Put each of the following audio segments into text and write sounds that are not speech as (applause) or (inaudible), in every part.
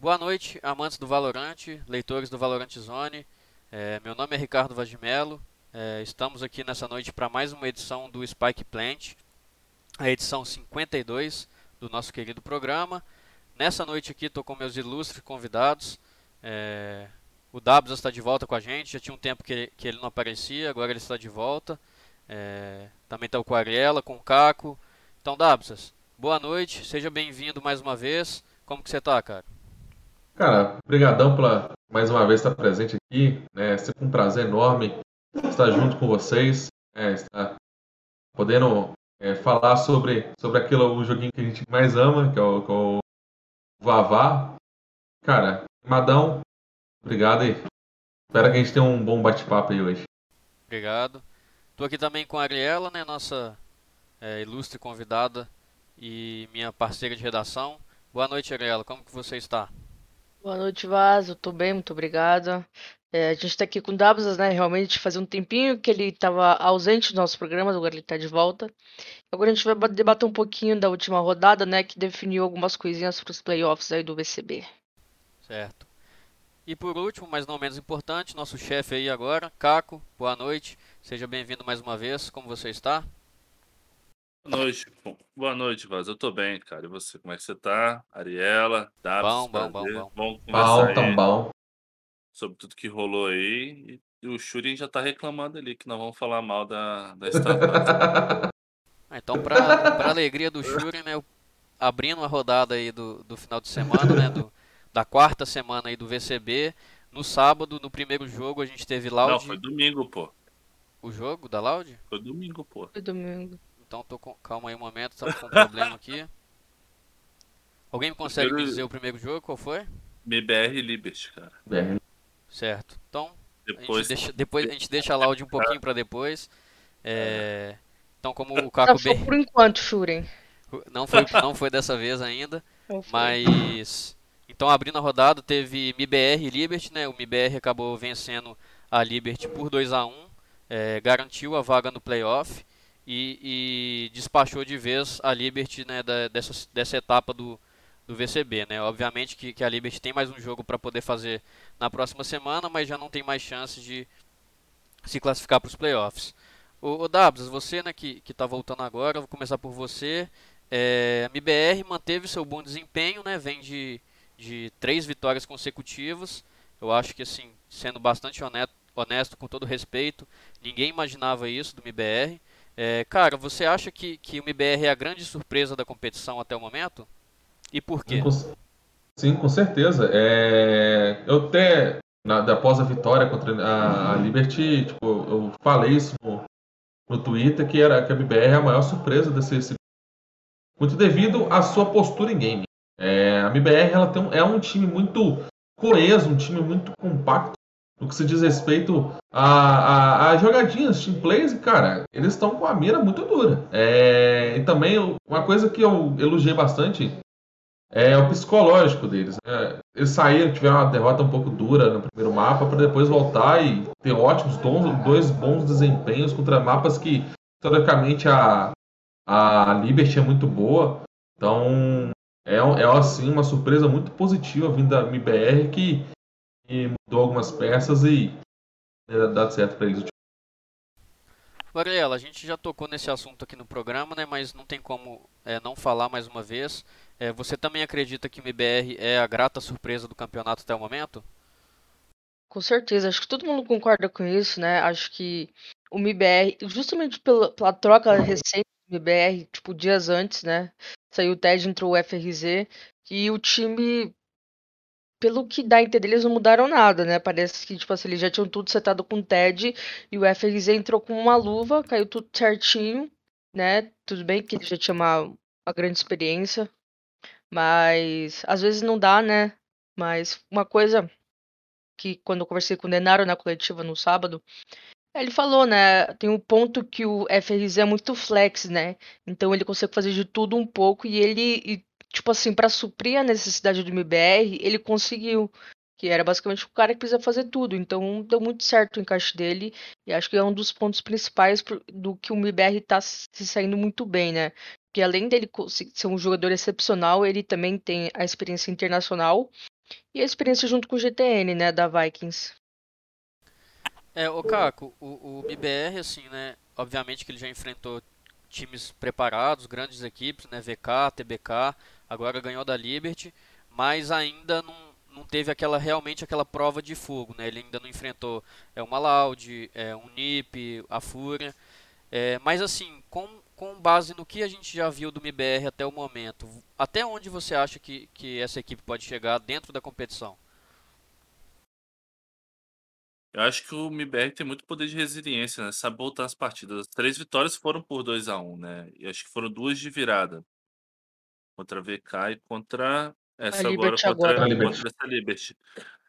Boa noite, amantes do Valorante, leitores do Valorante Zone. É, meu nome é Ricardo Vagimelo. É, estamos aqui nessa noite para mais uma edição do Spike Plant, a edição 52 do nosso querido programa. Nessa noite aqui estou com meus ilustres convidados. É, o Dabs está de volta com a gente, já tinha um tempo que, que ele não aparecia, agora ele está de volta. É, também está com a Ariela, com o Caco. Então, Dabsas, boa noite, seja bem-vindo mais uma vez. Como que você está, cara? Cara, brigadão pela mais uma vez estar presente aqui. Né? É sempre um prazer enorme estar junto com vocês, é, estar podendo é, falar sobre, sobre aquilo, o joguinho que a gente mais ama, que é o, que é o Vavá. Cara, Madão, obrigado aí. Espero que a gente tenha um bom bate-papo aí hoje. Obrigado. Estou aqui também com a Ariela, né, nossa é, ilustre convidada e minha parceira de redação. Boa noite, Ariela. Como que você está? Boa noite. Eu tô bem, muito obrigada. É, a gente tá aqui com o Dabsas, né? Realmente fazia um tempinho que ele estava ausente do nosso programa, agora ele tá de volta. Agora a gente vai debater um pouquinho da última rodada, né? Que definiu algumas coisinhas para os playoffs aí do VCB. Certo. E por último, mas não menos importante, nosso chefe aí agora, Caco. Boa noite. Seja bem-vindo mais uma vez. Como você está? Boa noite. Boa noite, Vaz. Eu tô bem, cara. E você, como é que você tá? Ariela, Dabs, bom, bom, bom, bom. Bom, bom tão bom. Sobre tudo que rolou aí. E o Shuri já tá reclamando ali que nós vamos falar mal da, da Star ah, Então, pra, pra alegria do Shuri, né? Abrindo a rodada aí do, do final de semana, né? Do, da quarta semana aí do VCB. No sábado, no primeiro jogo, a gente teve Loud. Não, foi domingo, pô. O jogo da Loud? Foi domingo, pô. Foi domingo. Então tô com. Calma aí um momento, estamos com um problema aqui. (laughs) Alguém me consegue primeiro... dizer o primeiro jogo? Qual foi? MBR Liberty, cara. BR. Certo. Então, depois... A, gente deixa, depois, a gente deixa a Loud um pouquinho para depois. É... Então, como o Caco B. por enquanto, Shuren. Não foi, não foi dessa vez ainda. (laughs) Mas. Então, abrindo a rodada, teve MBR e Liberty, né? O MBR acabou vencendo a Liberty por 2 a 1 é, garantiu a vaga no playoff e, e despachou de vez a Liberty né, da, dessa, dessa etapa do, do VCB. Né? Obviamente que, que a Liberty tem mais um jogo para poder fazer na próxima semana, mas já não tem mais chance de se classificar para os playoffs. O, o Dabs, você né, que está voltando agora, vou começar por você. É, a MBR manteve seu bom desempenho, né, vem de, de três vitórias consecutivas. Eu acho que, assim, sendo bastante honesto, honesto com todo respeito, ninguém imaginava isso do MBR. É, cara, você acha que, que o MBR é a grande surpresa da competição até o momento? E por quê? Sim, com certeza. É, eu até, na, após a vitória contra a, a Liberty, tipo, eu falei isso no, no Twitter, que, era, que a MBR é a maior surpresa desse, desse muito devido à sua postura em game. É, a MBR ela tem um, é um time muito coeso, um time muito compacto, no que se diz respeito a, a, a jogadinhas, team plays, cara, eles estão com a mira muito dura. É, e também uma coisa que eu elogiei bastante é o psicológico deles. Né? Eles saíram, tiveram uma derrota um pouco dura no primeiro mapa, para depois voltar e ter ótimos dois bons desempenhos contra mapas que, historicamente, a, a Liberty é muito boa. Então, é, é assim, uma surpresa muito positiva vindo da MBR que e mudou algumas peças e dá certo para eles. Varela, a gente já tocou nesse assunto aqui no programa, né, mas não tem como é, não falar mais uma vez. É, você também acredita que o MBR é a grata surpresa do campeonato até o momento? Com certeza, acho que todo mundo concorda com isso, né? Acho que o MBR, justamente pela, pela troca recente do MBR, tipo, dias antes, né? Saiu o TED, entrou o FRZ, e o time pelo que dá a entender, eles não mudaram nada, né? Parece que, tipo assim, eles já tinham tudo setado com o TED e o FRZ entrou com uma luva, caiu tudo certinho, né? Tudo bem que ele já tinha uma, uma grande experiência, mas às vezes não dá, né? Mas uma coisa que quando eu conversei com o Denaro na coletiva no sábado, ele falou, né? Tem um ponto que o FRZ é muito flex, né? Então ele consegue fazer de tudo um pouco e ele e tipo assim, para suprir a necessidade do MBR, ele conseguiu. Que era basicamente o cara que precisa fazer tudo. Então deu muito certo o encaixe dele. E acho que é um dos pontos principais do que o MBR tá se saindo muito bem, né? Porque além dele ser um jogador excepcional, ele também tem a experiência internacional. E a experiência junto com o GTN, né, da Vikings. É, o Caco, o, o MBR, assim, né, obviamente que ele já enfrentou times preparados, grandes equipes, né, VK, TBK, agora ganhou da Liberty, mas ainda não, não teve aquela realmente aquela prova de fogo, né? Ele ainda não enfrentou é uma Loud, é um NiP, a Fúria, é, mas assim, com, com base no que a gente já viu do MBR até o momento, até onde você acha que, que essa equipe pode chegar dentro da competição? Eu acho que o MBR tem muito poder de resiliência, né? Sabe voltar as partidas. As três vitórias foram por 2 a 1 né? E acho que foram duas de virada. Contra a VK e contra essa agora contra, agora. contra essa Liberty.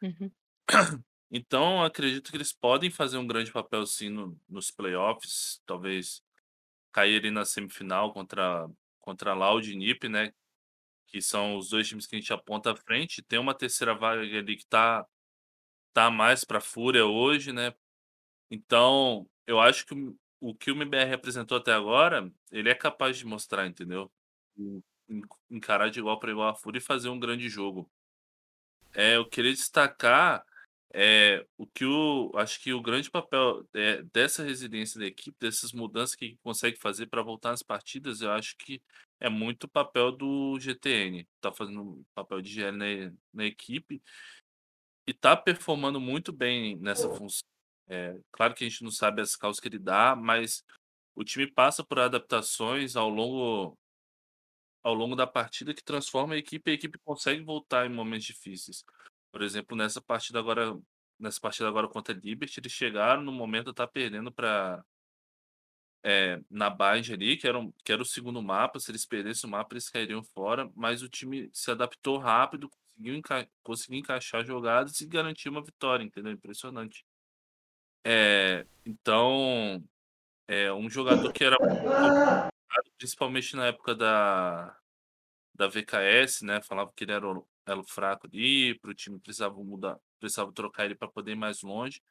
Uhum. (clears throat) Então, acredito que eles podem fazer um grande papel sim no, nos playoffs, talvez caírem na semifinal contra, contra a Loud e NiP, né? Que são os dois times que a gente aponta à frente. Tem uma terceira vaga ali que tá, tá mais para Fúria hoje, né? Então, eu acho que o que o MBR apresentou até agora, ele é capaz de mostrar, entendeu? Encarar de igual para igual a Fúria e fazer um grande jogo. É, eu queria destacar é, o que o acho que o grande papel é, dessa resiliência da equipe, dessas mudanças que consegue fazer para voltar nas partidas, eu acho que é muito o papel do GTN. Tá fazendo papel de GL na, na equipe e tá performando muito bem nessa função. É, claro que a gente não sabe as causas que ele dá, mas o time passa por adaptações ao longo ao longo da partida que transforma a equipe e a equipe consegue voltar em momentos difíceis. Por exemplo, nessa partida agora, nessa partida agora contra a Liberty, eles chegaram no momento tá perdendo para é, na Bind ali, que era, um, que era o segundo mapa. Se eles perdessem o mapa, eles cairiam fora. Mas o time se adaptou rápido, conseguiu, enca conseguiu encaixar jogadas e garantir uma vitória, entendeu? Impressionante. É, então, é um jogador que era principalmente na época da, da VKS, né? Falava que ele era elo fraco ali, para o time precisava mudar, precisava trocar ele para poder ir mais longe.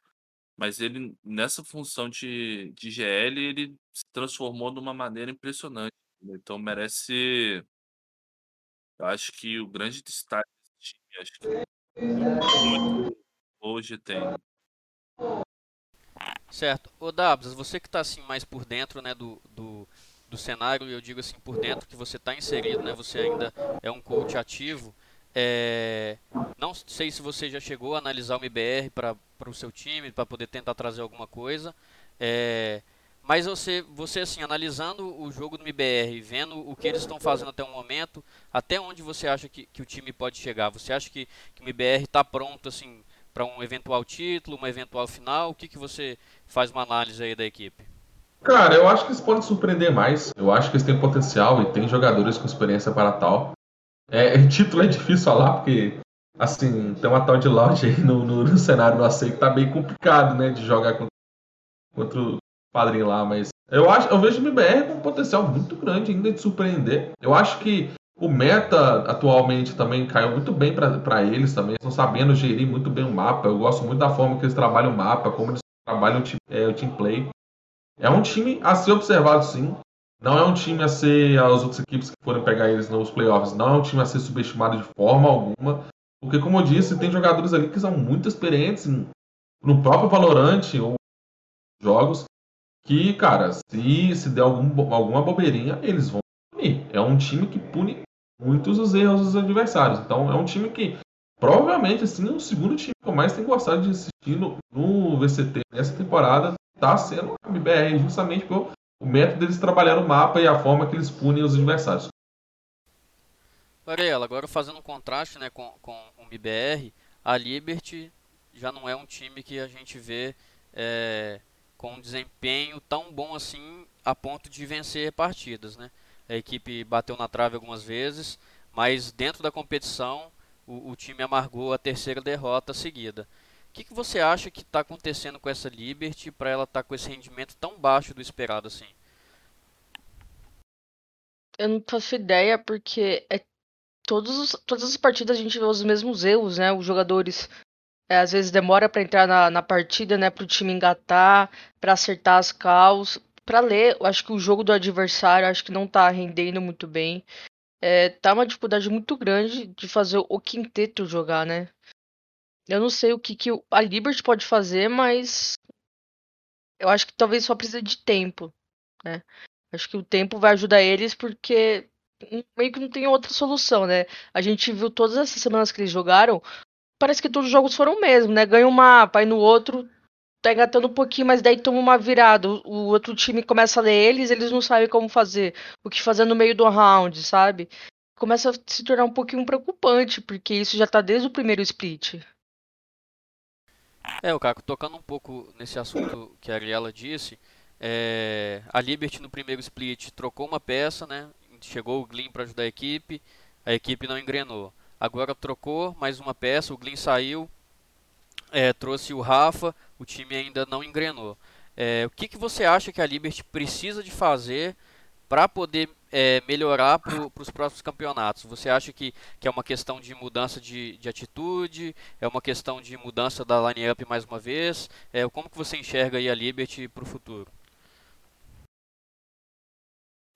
Mas ele, nessa função de, de GL, ele se transformou de uma maneira impressionante. Então merece. Eu acho que o grande destaque desse time, acho que muito hoje tem. Certo. Ô Dabs, você que está assim mais por dentro né, do, do, do cenário, eu digo assim, por dentro que você está inserido, né, você ainda é um coach ativo. É, não sei se você já chegou a analisar o MBR para o seu time, para poder tentar trazer alguma coisa. É, mas você, você assim, analisando o jogo do MBR, vendo o que eles estão fazendo até o momento, até onde você acha que, que o time pode chegar? Você acha que, que o MBR está pronto assim para um eventual título, uma eventual final? O que, que você faz uma análise aí da equipe? Cara, eu acho que eles podem surpreender mais. Eu acho que eles têm potencial e têm jogadores com experiência para tal. É, (laughs) título é difícil falar, porque, assim, tem uma tal de Loud aí no, no, no cenário do AC que tá bem complicado, né, de jogar contra, contra o padrinho lá, mas eu acho, eu vejo o MBR com um potencial muito grande ainda de surpreender. Eu acho que o meta atualmente também caiu muito bem para eles também, estão sabendo gerir muito bem o mapa. Eu gosto muito da forma que eles trabalham o mapa, como eles trabalham o é, o team play. É um time a ser observado sim. Não é um time a ser as outras equipes que forem pegar eles nos playoffs, não é um time a ser subestimado de forma alguma, porque como eu disse, tem jogadores ali que são muito experientes no próprio Valorant ou jogos que, cara, se, se der algum, alguma bobeirinha, eles vão punir. É um time que pune muitos os erros dos adversários. Então é um time que provavelmente assim, é o segundo time que eu mais tenho gostado de assistir no, no VCT nessa temporada está sendo o MBR, justamente por o método deles trabalhar o mapa e a forma que eles punem os adversários. Varela, agora fazendo um contraste né, com, com o MBR, a Liberty já não é um time que a gente vê é, com um desempenho tão bom assim a ponto de vencer partidas. Né? A equipe bateu na trave algumas vezes, mas dentro da competição o, o time amargou a terceira derrota seguida. O que, que você acha que está acontecendo com essa Liberty para ela estar tá com esse rendimento tão baixo do esperado assim? Eu não faço ideia, porque é todos os, todas as partidas a gente vê os mesmos erros, né? Os jogadores é, às vezes demora para entrar na, na partida, né? Para o time engatar, para acertar as calls, para ler. Eu acho que o jogo do adversário acho que não está rendendo muito bem. é, tá uma dificuldade muito grande de fazer o quinteto jogar, né? Eu não sei o que, que a Liberty pode fazer, mas eu acho que talvez só precisa de tempo, né? Acho que o tempo vai ajudar eles porque meio que não tem outra solução, né? A gente viu todas essas semanas que eles jogaram, parece que todos os jogos foram o mesmo, né? Ganha um mapa, aí no outro tá engatando um pouquinho, mas daí toma uma virada. O, outro time começa a ler eles, eles não sabem como fazer, o que fazer no meio do round, sabe? Começa a se tornar um pouquinho preocupante, porque isso já tá desde o primeiro split. É, o Caco, tocando um pouco nesse assunto que a Ariela disse, é, a Liberty no primeiro split trocou uma peça, né? Chegou o Glyn para ajudar a equipe, a equipe não engrenou. Agora trocou mais uma peça, o Glyn saiu, é, trouxe o Rafa, o time ainda não engrenou. É, o que, que você acha que a Liberty precisa de fazer para poder é, melhorar para os próximos campeonatos? Você acha que, que é uma questão de mudança de, de atitude? É uma questão de mudança da line-up mais uma vez? É, como que você enxerga a Liberty para o futuro?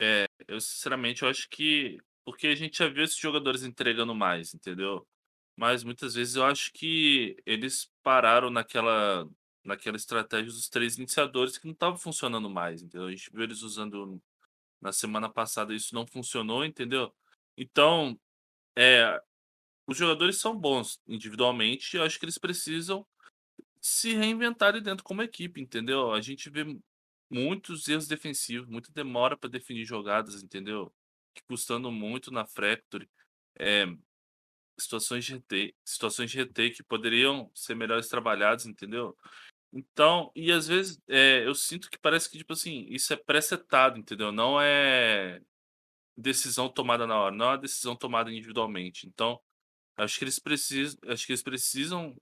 É, eu sinceramente eu acho que porque a gente já viu esses jogadores entregando mais, entendeu? Mas muitas vezes eu acho que eles pararam naquela naquela estratégia dos três iniciadores que não estava funcionando mais, entendeu? A gente viu eles usando na semana passada, isso não funcionou, entendeu? Então, é, os jogadores são bons individualmente, e eu acho que eles precisam se reinventar dentro como equipe, entendeu? A gente vê muitos erros defensivos, muita demora para definir jogadas, entendeu? Custando muito na Fractory. É, situações de RT, situações de RT que poderiam ser melhores trabalhadas, entendeu? Então, e às vezes é, eu sinto que parece que, tipo assim, isso é pré-setado, entendeu? Não é decisão tomada na hora, não é uma decisão tomada individualmente. Então, acho que eles precisam, acho que eles precisam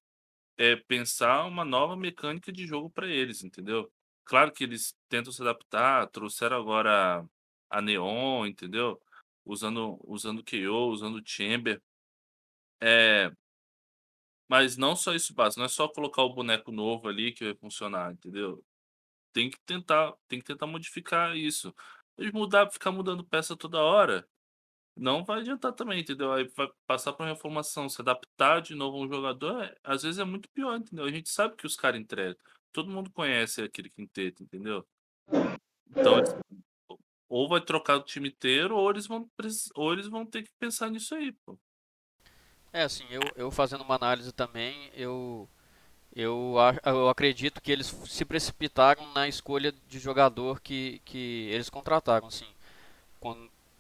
é, pensar uma nova mecânica de jogo para eles, entendeu? Claro que eles tentam se adaptar, trouxeram agora a Neon, entendeu? Usando usando KO, usando Chamber. É, mas não só isso basta, não é só colocar o boneco novo ali que vai funcionar, entendeu? Tem que tentar, tem que tentar modificar isso. E mudar, ficar mudando peça toda hora, não vai adiantar também, entendeu? Aí vai passar por uma reformação, se adaptar de novo a um jogador, é, às vezes é muito pior, entendeu? A gente sabe que os caras entregam. Todo mundo conhece aquele quinteto, entendeu? Então, ou vai trocar o time inteiro, ou eles vão, ou eles vão ter que pensar nisso aí, pô. É, assim, eu, eu fazendo uma análise também, eu, eu, eu acredito que eles se precipitaram na escolha de jogador que, que eles contrataram, assim.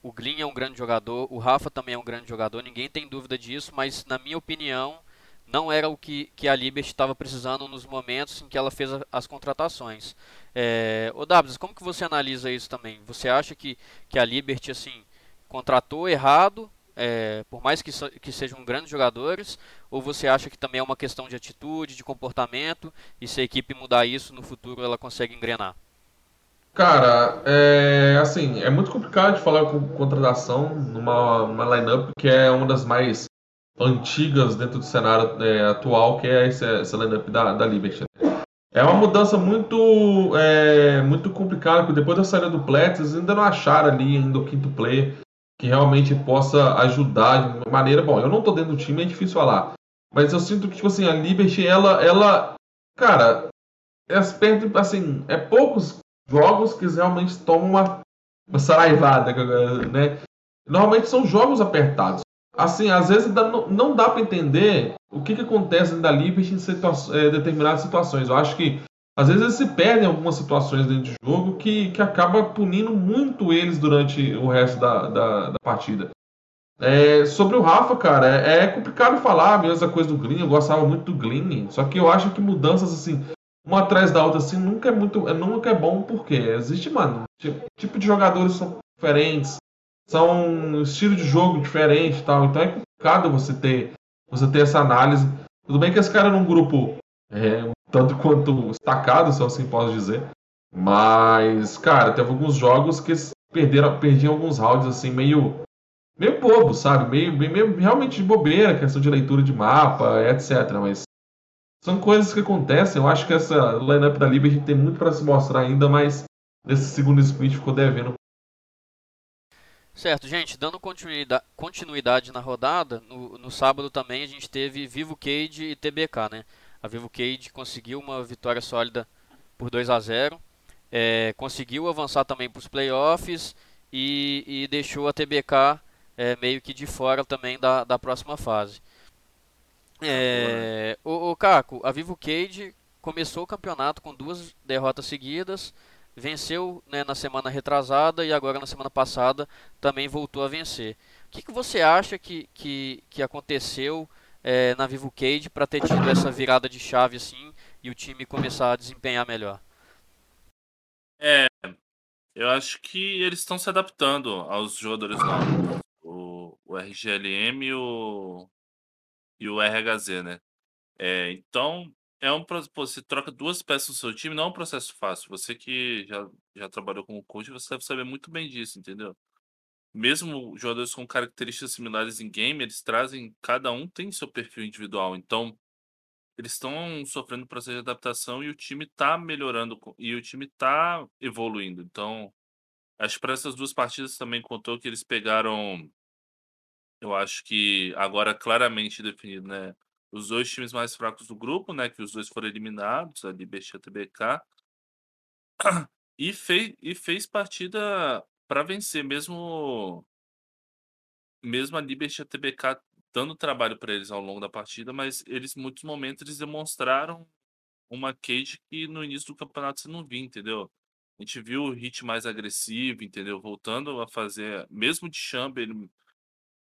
o Glyn é um grande jogador, o Rafa também é um grande jogador, ninguém tem dúvida disso, mas na minha opinião não era o que, que a Liberty estava precisando nos momentos em que ela fez a, as contratações. É, o Dabs, como que você analisa isso também? Você acha que, que a Liberty assim contratou errado é, por mais que, que sejam grandes jogadores, ou você acha que também é uma questão de atitude, de comportamento, e se a equipe mudar isso no futuro ela consegue engrenar? Cara, é, assim, é muito complicado de falar com contratação numa, lineup que é uma das mais antigas dentro do cenário é, atual, que é essa, essa lineup da, da Liberty. É uma mudança muito é, muito complicada, porque depois da saída do Plex, ainda não acharam ali ainda o quinto player que realmente possa ajudar de uma maneira. Bom, eu não tô dentro do time, é difícil falar. Mas eu sinto que, tipo assim, a Liberty, ela. ela cara, é, assim, é poucos jogos que realmente tomam uma, uma saraivada, né? Normalmente são jogos apertados. Assim, às vezes não, não dá para entender o que, que acontece da Liberty em situa é, determinadas situações. Eu acho que às vezes eles se perdem em algumas situações dentro do jogo que, que acaba punindo muito eles durante o resto da, da, da partida. É, sobre o Rafa, cara, é, é, complicado falar a mesma coisa do Glyn, eu gostava muito do Glyn, só que eu acho que mudanças assim, uma atrás da outra, assim, nunca é muito. É, nunca é bom porque existe, mano, tipo, de jogadores são diferentes, são estilo de jogo diferente e tal, então é complicado você ter, você ter essa análise. Tudo bem que esse cara num grupo é, tanto quanto destacado, se assim posso dizer. Mas, cara, teve alguns jogos que perderam, perdiam alguns rounds assim meio meio bobo, sabe? Meio, meio realmente de bobeira, questão de leitura de mapa, etc. Mas são coisas que acontecem. Eu acho que essa lineup da Liberty tem muito para se mostrar ainda, mas nesse segundo split ficou devendo. Certo, gente, dando continuidade, na rodada, no, no, sábado também a gente teve Vivo Cage e TBK, né? A Vivo Cage conseguiu uma vitória sólida por 2 a 0 é, conseguiu avançar também para os playoffs e, e, deixou a TBK é, meio que de fora também da, da próxima fase. É, o, o Caco, a Vivo Cage começou o campeonato com duas derrotas seguidas, venceu né, na semana retrasada e agora na semana passada também voltou a vencer. O que, que você acha que, que, que aconteceu é, na Vivo Cage para ter tido essa virada de chave assim e o time começar a desempenhar melhor? É, eu acho que eles estão se adaptando aos jogadores novos. O, o RGLM e o, e o RHZ, né? É, então, é um você troca duas peças do seu time, não é um processo fácil. Você que já, já trabalhou como coach, você deve saber muito bem disso, entendeu? Mesmo jogadores com características similares em game, eles trazem, cada um tem seu perfil individual. Então, eles estão sofrendo processo de adaptação e o time está melhorando e o time está evoluindo. Então, acho que para essas duas partidas também contou que eles pegaram, eu acho que agora claramente definido, né? os dois times mais fracos do grupo, né? Que os dois foram eliminados, a Liberty e a TBK. E fez, e fez partida para vencer, mesmo mesmo a Liberty e a TBK dando trabalho para eles ao longo da partida, mas eles, em muitos momentos, eles demonstraram uma cage que no início do campeonato você não via, entendeu? A gente viu o hit mais agressivo, entendeu? Voltando a fazer, mesmo de chamber, ele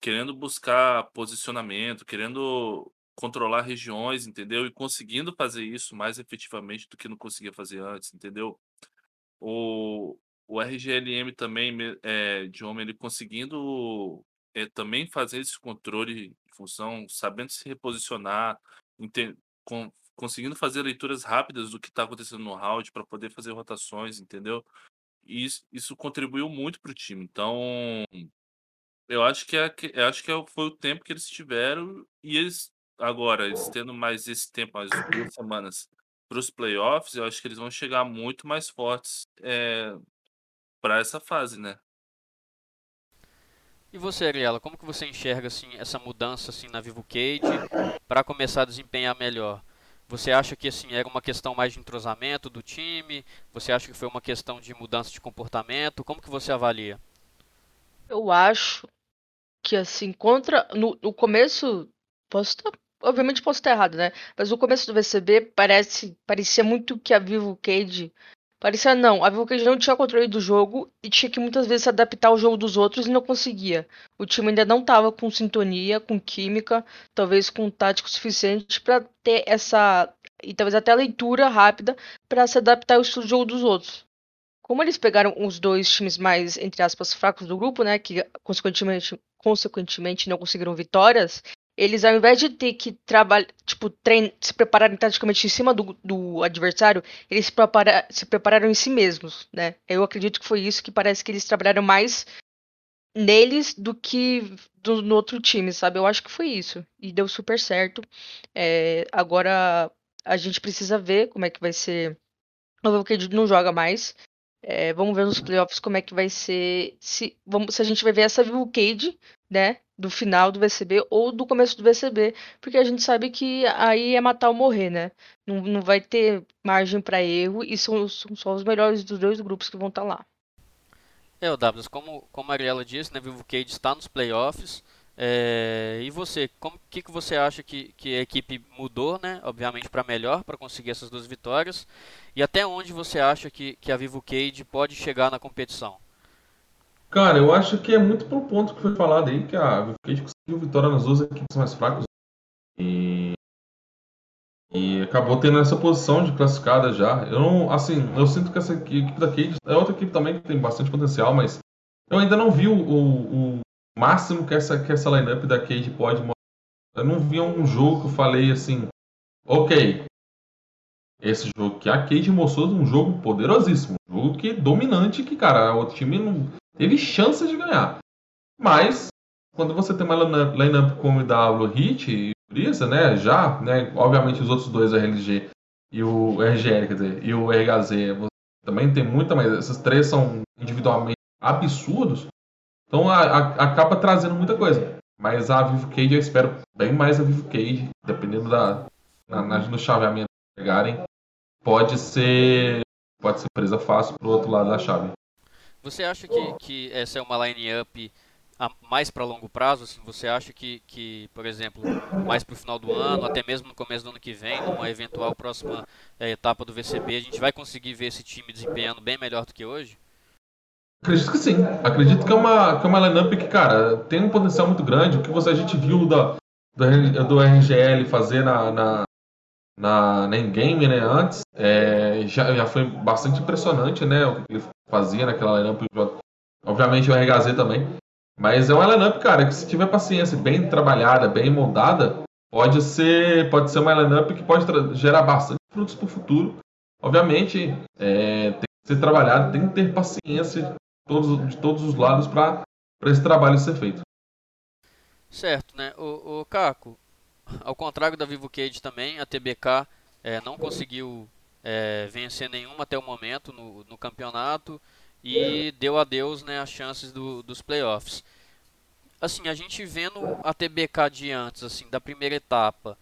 querendo buscar posicionamento, querendo controlar regiões, entendeu? E conseguindo fazer isso mais efetivamente do que não conseguia fazer antes, entendeu? O, o RGLM também, é, de homem, ele conseguindo é, também fazer esse controle de função, sabendo se reposicionar, com, conseguindo fazer leituras rápidas do que está acontecendo no round para poder fazer rotações, entendeu? E isso, isso contribuiu muito para o time. Então, eu acho que, é, eu acho que é foi o tempo que eles tiveram e eles Agora, eles tendo mais esse tempo, mais duas semanas para os playoffs, eu acho que eles vão chegar muito mais fortes é, para essa fase, né? E você, Ariela, como que você enxerga assim essa mudança assim na Vivo Cage para começar a desempenhar melhor? Você acha que assim era uma questão mais de entrosamento do time? Você acha que foi uma questão de mudança de comportamento? Como que você avalia? Eu acho que assim contra no, no começo posso estar obviamente posso estar errado, né? Mas o começo do VCB parece, parecia muito que a Vivo Cage. Parecia não, a Vivo Cage não tinha controle do jogo e tinha que muitas vezes se adaptar ao jogo dos outros e não conseguia. O time ainda não estava com sintonia, com química, talvez com tático suficiente para ter essa. e talvez até leitura rápida para se adaptar ao estilo de jogo dos outros. Como eles pegaram os dois times mais, entre aspas, fracos do grupo, né? Que consequentemente, consequentemente não conseguiram vitórias, eles ao invés de ter que trabalhar, tipo, trein se prepararem taticamente em cima do, do adversário, eles se, prepara se prepararam em si mesmos, né? Eu acredito que foi isso que parece que eles trabalharam mais neles do que do, no outro time, sabe? Eu acho que foi isso. E deu super certo. É, agora a gente precisa ver como é que vai ser. O Valkyrie não joga mais. É, vamos ver nos playoffs como é que vai ser. Se, vamos, se a gente vai ver essa Vivo Cade, né? Do final do VCB ou do começo do VCB. Porque a gente sabe que aí é matar ou morrer, né? Não, não vai ter margem para erro e são, são só os melhores dos dois grupos que vão estar tá lá. É, o W, como, como a Ariela disse, né? Cade está nos playoffs. É, e você, o que, que você acha que, que a equipe mudou, né? Obviamente para melhor, para conseguir essas duas vitórias. E até onde você acha que, que a Vivo Cade pode chegar na competição? Cara, eu acho que é muito pelo ponto que foi falado aí, que a Vivo Cade conseguiu vitória nas duas equipes mais fracas. E, e acabou tendo essa posição de classificada já. Eu não, assim, eu sinto que essa equipe da Cade é outra equipe também que tem bastante potencial, mas eu ainda não vi o, o máximo que essa, que essa lineup da Cade pode mostrar. Eu não vi um jogo que eu falei assim, ok, esse jogo que a Cade mostrou um jogo poderosíssimo, um jogo que dominante, que cara, o time não teve chance de ganhar. Mas quando você tem uma lineup como o W Hit e Brisa, né, já, né, obviamente os outros dois, RLG e o RGL, quer dizer, e o RHZ, também tem muita, mas esses três são individualmente absurdos. Então a, a, acaba trazendo muita coisa. Mas a Vivo Cage eu espero bem mais a Vivo Cage, dependendo da na, na, no chaveamento que pegarem, pode ser pode ser presa fácil pro outro lado da chave. Você acha que, que essa é uma line-up mais para longo prazo? Assim, você acha que, que, por exemplo, mais para o final do ano, até mesmo no começo do ano que vem, numa eventual próxima é, etapa do VCB, a gente vai conseguir ver esse time desempenhando bem melhor do que hoje? Acredito que sim. Acredito que é uma, que é uma lineup que, cara, tem um potencial muito grande. O que você, a gente viu da, do, do RGL fazer na, na, na, na game né, antes, é, já, já foi bastante impressionante, né? O que ele fazia naquela lineup. Obviamente o RHZ também. Mas é uma lineup, cara, que se tiver paciência, bem trabalhada, bem moldada, pode ser, pode ser uma lineup que pode gerar bastante frutos para o futuro. Obviamente, é, tem que ser trabalhado, tem que ter paciência todos, de todos os lados para esse trabalho ser feito. Certo, né? O, o Caco, ao contrário da Vivo Cage também, a TBK é, não conseguiu é, vencer nenhuma até o momento no, no campeonato e deu adeus né, as chances do, dos playoffs. Assim, a gente vendo a TBK de antes, assim, da primeira etapa,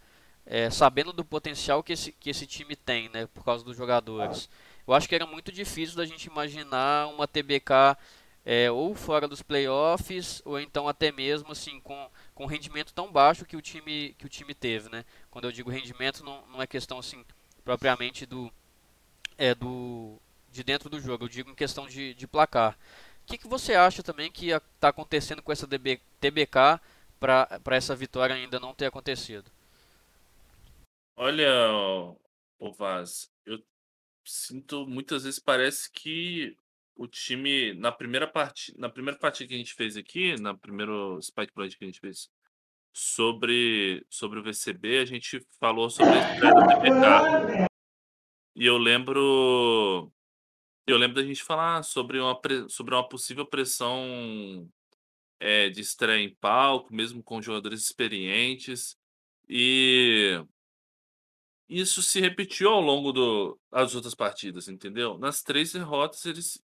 é, sabendo do potencial que esse, que esse time tem, né, por causa dos jogadores, eu acho que era muito difícil da gente imaginar uma TBK é, ou fora dos playoffs, ou então até mesmo assim, com, com rendimento tão baixo que o time, que o time teve. Né? Quando eu digo rendimento, não, não é questão assim propriamente do, é, do, de dentro do jogo, eu digo em questão de, de placar. O que, que você acha também que está acontecendo com essa DB, TBK para essa vitória ainda não ter acontecido? Olha, o Vaz, eu sinto muitas vezes parece que o time na primeira parte, na primeira partida que a gente fez aqui, na primeiro Spike Plant que a gente fez sobre sobre o VCB, a gente falou sobre a estreia da TBK. E eu lembro eu lembro da gente falar sobre uma, sobre uma possível pressão é, de estreia em palco, mesmo com jogadores experientes. E isso se repetiu ao longo do, das outras partidas, entendeu? Nas três derrotas, eles,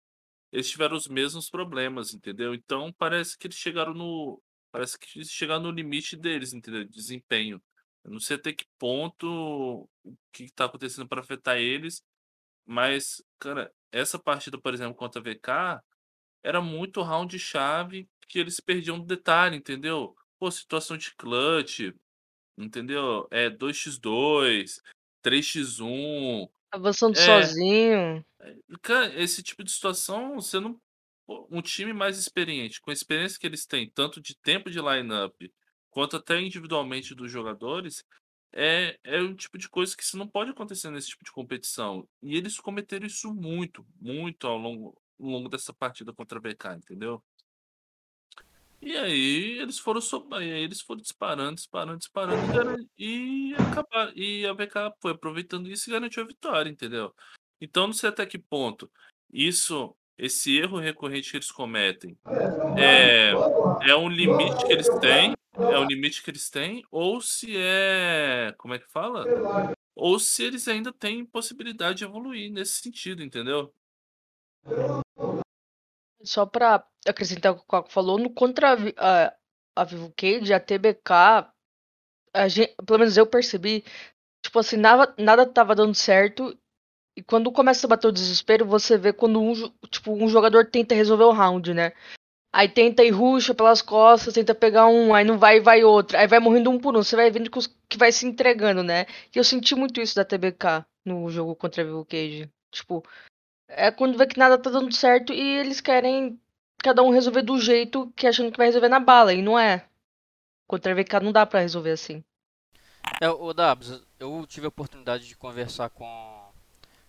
eles tiveram os mesmos problemas, entendeu? Então parece que eles chegaram no. Parece que eles chegaram no limite deles, entendeu? De desempenho. Eu não sei até que ponto o que está acontecendo para afetar eles, mas, cara, essa partida, por exemplo, contra a VK, era muito round-chave que eles perdiam um detalhe, entendeu? Pô, situação de clutch, entendeu? É 2x2, 3x1. Avançando é, sozinho. É, esse tipo de situação, você não. Um time mais experiente, com a experiência que eles têm, tanto de tempo de lineup quanto até individualmente dos jogadores, é, é um tipo de coisa que isso não pode acontecer nesse tipo de competição. E eles cometeram isso muito, muito ao longo, ao longo dessa partida contra a BK, entendeu? E aí eles foram eles foram disparando, disparando, disparando e, acabar, e a BK foi aproveitando isso e garantiu a vitória, entendeu? Então não sei até que ponto isso, esse erro recorrente que eles cometem é, é um limite que eles têm é o limite que eles têm, ou se é. Como é que fala? Ou se eles ainda têm possibilidade de evoluir nesse sentido, entendeu? Só para acrescentar o que o Caco falou, no contra a, a Vivo Cage, a TBK, a gente, pelo menos eu percebi, tipo assim, nada, nada tava dando certo. E quando começa a bater o desespero, você vê quando um, tipo, um jogador tenta resolver o round, né? Aí tenta e ruxa pelas costas, tenta pegar um, aí não vai e vai outro. Aí vai morrendo um por um. Você vai vendo que, os, que vai se entregando, né? E eu senti muito isso da TBK no jogo contra a Vivo Cage. Tipo, é quando vê que nada tá dando certo e eles querem cada um resolver do jeito que achando que vai resolver na bala. E não é. Contra a VK não dá para resolver assim. É, o Dabs, eu tive a oportunidade de conversar com,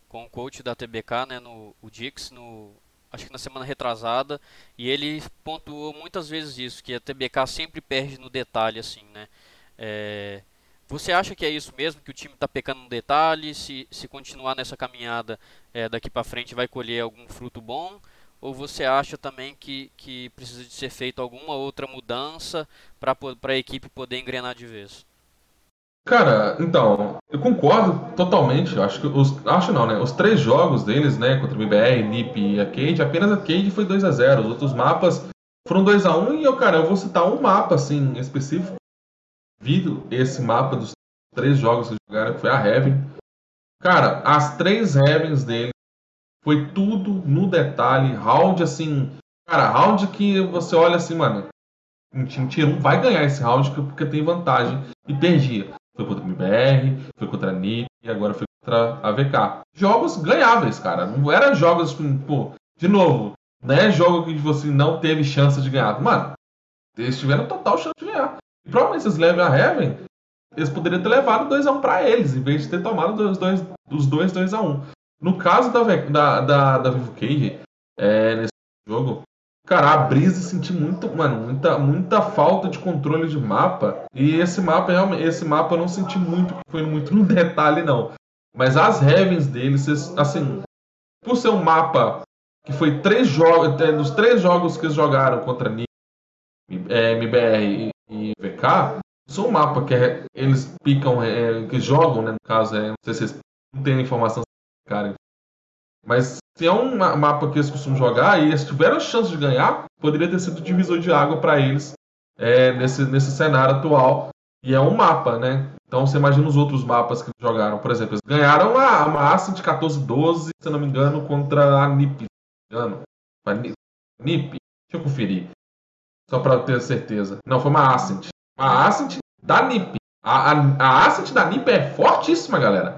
com o coach da TBK, né, no o Dix, no acho que na semana retrasada, e ele pontuou muitas vezes isso, que a TBK sempre perde no detalhe, assim, né? É, você acha que é isso mesmo, que o time está pecando no detalhe, se, se continuar nessa caminhada é, daqui para frente vai colher algum fruto bom? Ou você acha também que, que precisa de ser feita alguma outra mudança para a equipe poder engrenar de vez? Cara, então, eu concordo totalmente. Acho que os. Acho não, né? Os três jogos deles, né? Contra o BBR, NiP e a Cade, apenas a Cade foi 2 a 0 Os outros mapas Foram 2 a 1 um, e eu, cara, eu vou citar um mapa assim específico. Vi esse mapa dos três jogos que jogaram, que foi a Heaven. Cara, as três Heavens dele foi tudo no detalhe, round assim, cara, round que você olha assim, mano, um time tier 1 vai ganhar esse round porque tem vantagem e perdia. Foi contra o MBR, foi contra a NIP e agora foi contra a VK. Jogos ganháveis, cara. Não era jogos, pô, de novo, não é jogo que você não teve chance de ganhar. Mano, eles tiveram total chance de ganhar. Provavelmente se eles a Heaven, eles poderiam ter levado 2x1 para eles, em vez de ter tomado os dois, os dois 2x1. No caso da, da, da, da Vivo Cage, é, nesse jogo, cara, a Brisa senti muito, mano, muita, muita falta de controle de mapa. E esse mapa, esse mapa eu não senti muito, foi muito no (laughs) detalhe, não. Mas as Heavens deles, assim, por ser um mapa que foi três jogos, é, dos três jogos que eles jogaram contra NIP, é, MBR e, e VK, são um mapa que é, eles picam, é, que jogam, né, no caso, é, não sei se vocês não têm informação, cara, mas se é um mapa que eles costumam jogar e eles tiveram a chance de ganhar, poderia ter sido divisor de água para eles é, nesse, nesse cenário atual. E é um mapa, né? Então você imagina os outros mapas que jogaram. Por exemplo, eles ganharam uma, uma Ascent 14-12, se não me engano, contra a NiP engano. NIP? Deixa eu conferir. Só para ter certeza. Não, foi uma Ascent. Uma Ascent da NIP. A, a, a Ascent da NIP é fortíssima, galera.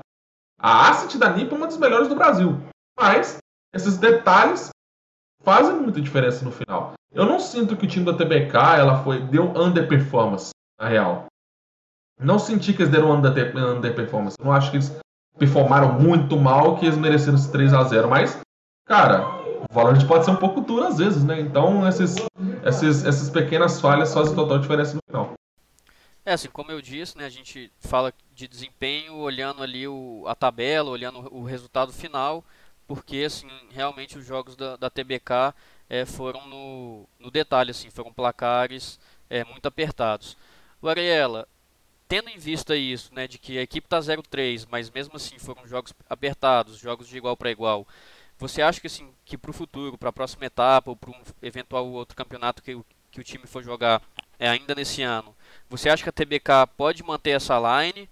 A Ascent da NIP é uma das melhores do Brasil. Mas esses detalhes fazem muita diferença no final. Eu não sinto que o time da TBK ela foi deu underperformance, na real. Não senti que eles deram under, underperformance. Não acho que eles performaram muito mal, que eles mereceram esse 3 a 0 Mas, cara, o Valorant pode ser um pouco duro às vezes, né? Então esses, esses, essas pequenas falhas fazem total diferença no final. É, assim, como eu disse, né, a gente fala de desempenho olhando ali o, a tabela, olhando o resultado final, porque, assim, realmente os jogos da, da TBK é, foram no, no detalhe, assim, foram placares é, muito apertados. O Ariela, tendo em vista isso, né, de que a equipe está 0-3, mas mesmo assim foram jogos apertados, jogos de igual para igual, você acha que assim que para o futuro, para a próxima etapa ou para um eventual outro campeonato que, que o time for jogar é, ainda nesse ano, você acha que a TBK pode manter essa line?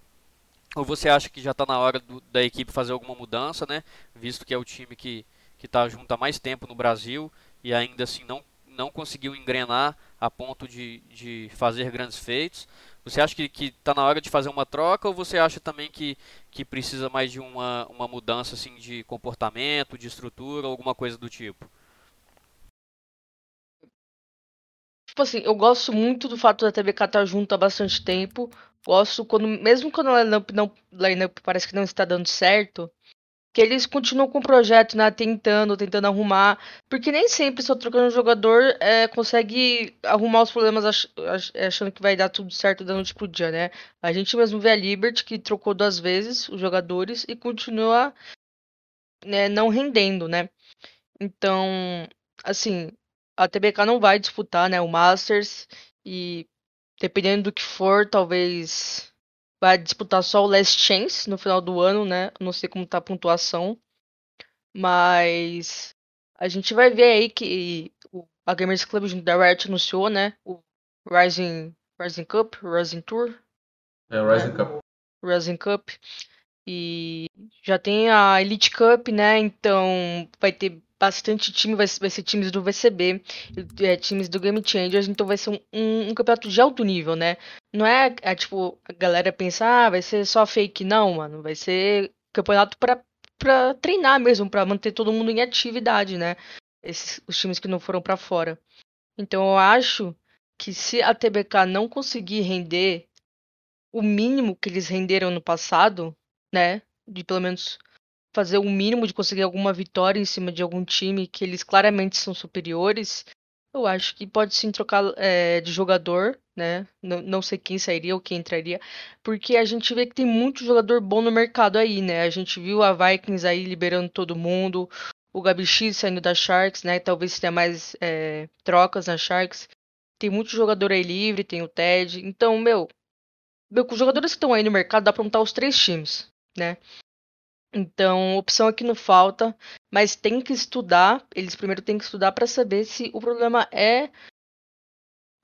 Ou você acha que já está na hora do, da equipe fazer alguma mudança, né? Visto que é o time que está junto há mais tempo no Brasil e ainda assim não, não conseguiu engrenar a ponto de, de fazer grandes feitos. Você acha que está na hora de fazer uma troca ou você acha também que, que precisa mais de uma, uma mudança assim, de comportamento, de estrutura, alguma coisa do tipo? Tipo assim, eu gosto muito do fato da TBK estar junto há bastante tempo. Gosto quando, mesmo quando a lineup, não, lineup parece que não está dando certo, que eles continuam com o projeto, né? Tentando, tentando arrumar. Porque nem sempre, só trocando jogador, é, consegue arrumar os problemas ach, achando que vai dar tudo certo da noite pro dia, né? A gente mesmo vê a Liberty, que trocou duas vezes os jogadores e continua né, não rendendo, né? Então, assim, a TBK não vai disputar, né, o Masters. E dependendo do que for, talvez vai disputar só o Last Chance no final do ano, né? Não sei como tá a pontuação. Mas a gente vai ver aí que a Gamers Club junto da Riot anunciou, né? O Rising, Rising Cup, Rising Tour. É, Rising é, Cup. Rising Cup. E já tem a Elite Cup, né? Então vai ter bastante time, vai, vai ser times do VCB, é, times do Game Changers, então vai ser um, um, um, campeonato de alto nível, né? Não é, é tipo, a galera pensar, ah, vai ser só fake, não, mano. Vai ser campeonato pra, pra treinar mesmo, pra manter todo mundo em atividade, né? Esses, os times que não foram para fora. Então eu acho que se a TBK não conseguir render o mínimo que eles renderam no passado, né? De pelo menos fazer o mínimo de conseguir alguma vitória em cima de algum time que eles claramente são superiores, eu acho que pode sim trocar é, de jogador, né? Não, não sei quem sairia ou quem entraria, porque a gente vê que tem muito jogador bom no mercado aí, né? A gente viu a Vikings aí liberando todo mundo, o Gabi X saindo da Sharks, né? Talvez tenha mais é, trocas na Sharks. Tem muito jogador aí livre, tem o Ted. Então, meu, meu com os jogadores que estão aí no mercado, dá pra montar os três times, né? Então, opção aqui não falta, mas tem que estudar. Eles primeiro têm que estudar para saber se o problema é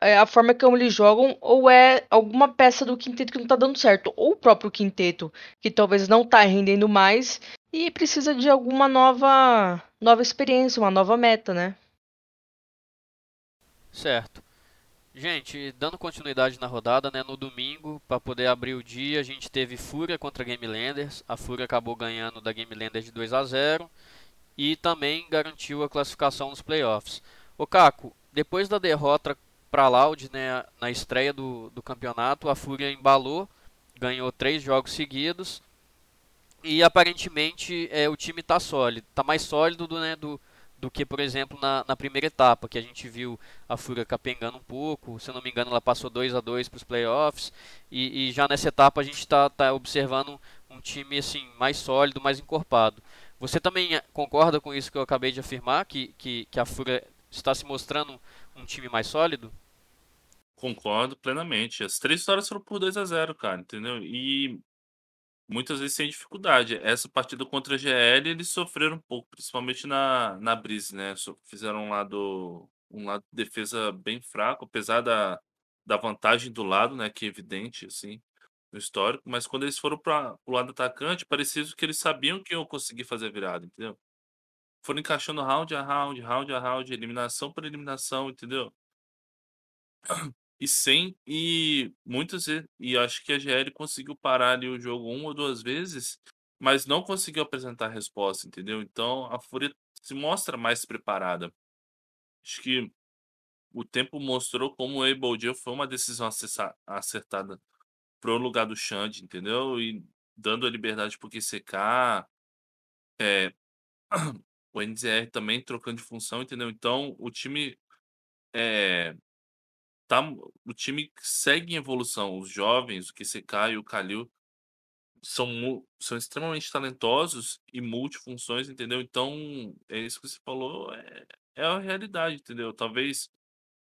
é a forma como eles jogam ou é alguma peça do quinteto que não tá dando certo, ou o próprio quinteto que talvez não tá rendendo mais e precisa de alguma nova nova experiência, uma nova meta, né? Certo. Gente, dando continuidade na rodada, né, no domingo, para poder abrir o dia, a gente teve Fúria contra Game Landers. A Fúria acabou ganhando da Game Landers de 2 a 0 e também garantiu a classificação nos playoffs. O Caco, depois da derrota para Loud, né, na estreia do, do campeonato, a Fúria embalou, ganhou três jogos seguidos e aparentemente é, o time está sólido, está mais sólido do, né, do, do que, por exemplo, na, na, primeira etapa, que a gente viu a Fúria capengando um pouco. Se eu não me engano, ela passou 2 a 2 para os playoffs. E, e, já nessa etapa a gente está tá observando um time assim mais sólido, mais encorpado. Você também eh, concorda com isso que eu acabei de afirmar, que, que, que a Fúria está se mostrando um time mais sólido? Concordo plenamente. As três histórias foram por 2 a 0 cara, entendeu? E muitas vezes sem dificuldade. Essa partida contra a GL, eles sofreram um pouco, principalmente na, na Brise, né? Fizeram um lado, um lado de defesa bem fraco, apesar da, da vantagem do lado, né? Que é evidente, assim, no histórico. Mas quando eles foram para o lado atacante, parecia que eles sabiam que iam conseguir fazer a virada, entendeu? Foram encaixando round a round, round a round, eliminação por eliminação, entendeu? E sem e muitas e acho que a GL conseguiu parar ali o jogo uma ou duas vezes, mas não conseguiu apresentar a resposta, entendeu? Então a Fúria se mostra mais preparada. Acho que o tempo mostrou como o Able foi uma decisão acertada pro lugar do Xande, entendeu? E dando a liberdade pro QCK, é, (clears throat) o NZR também trocando de função, entendeu? Então o time é, tá, o time segue em evolução. Os jovens, o QCK e o Kalil, são, são extremamente talentosos e multifunções, entendeu? Então, é isso que você falou, é, é a realidade, entendeu? Talvez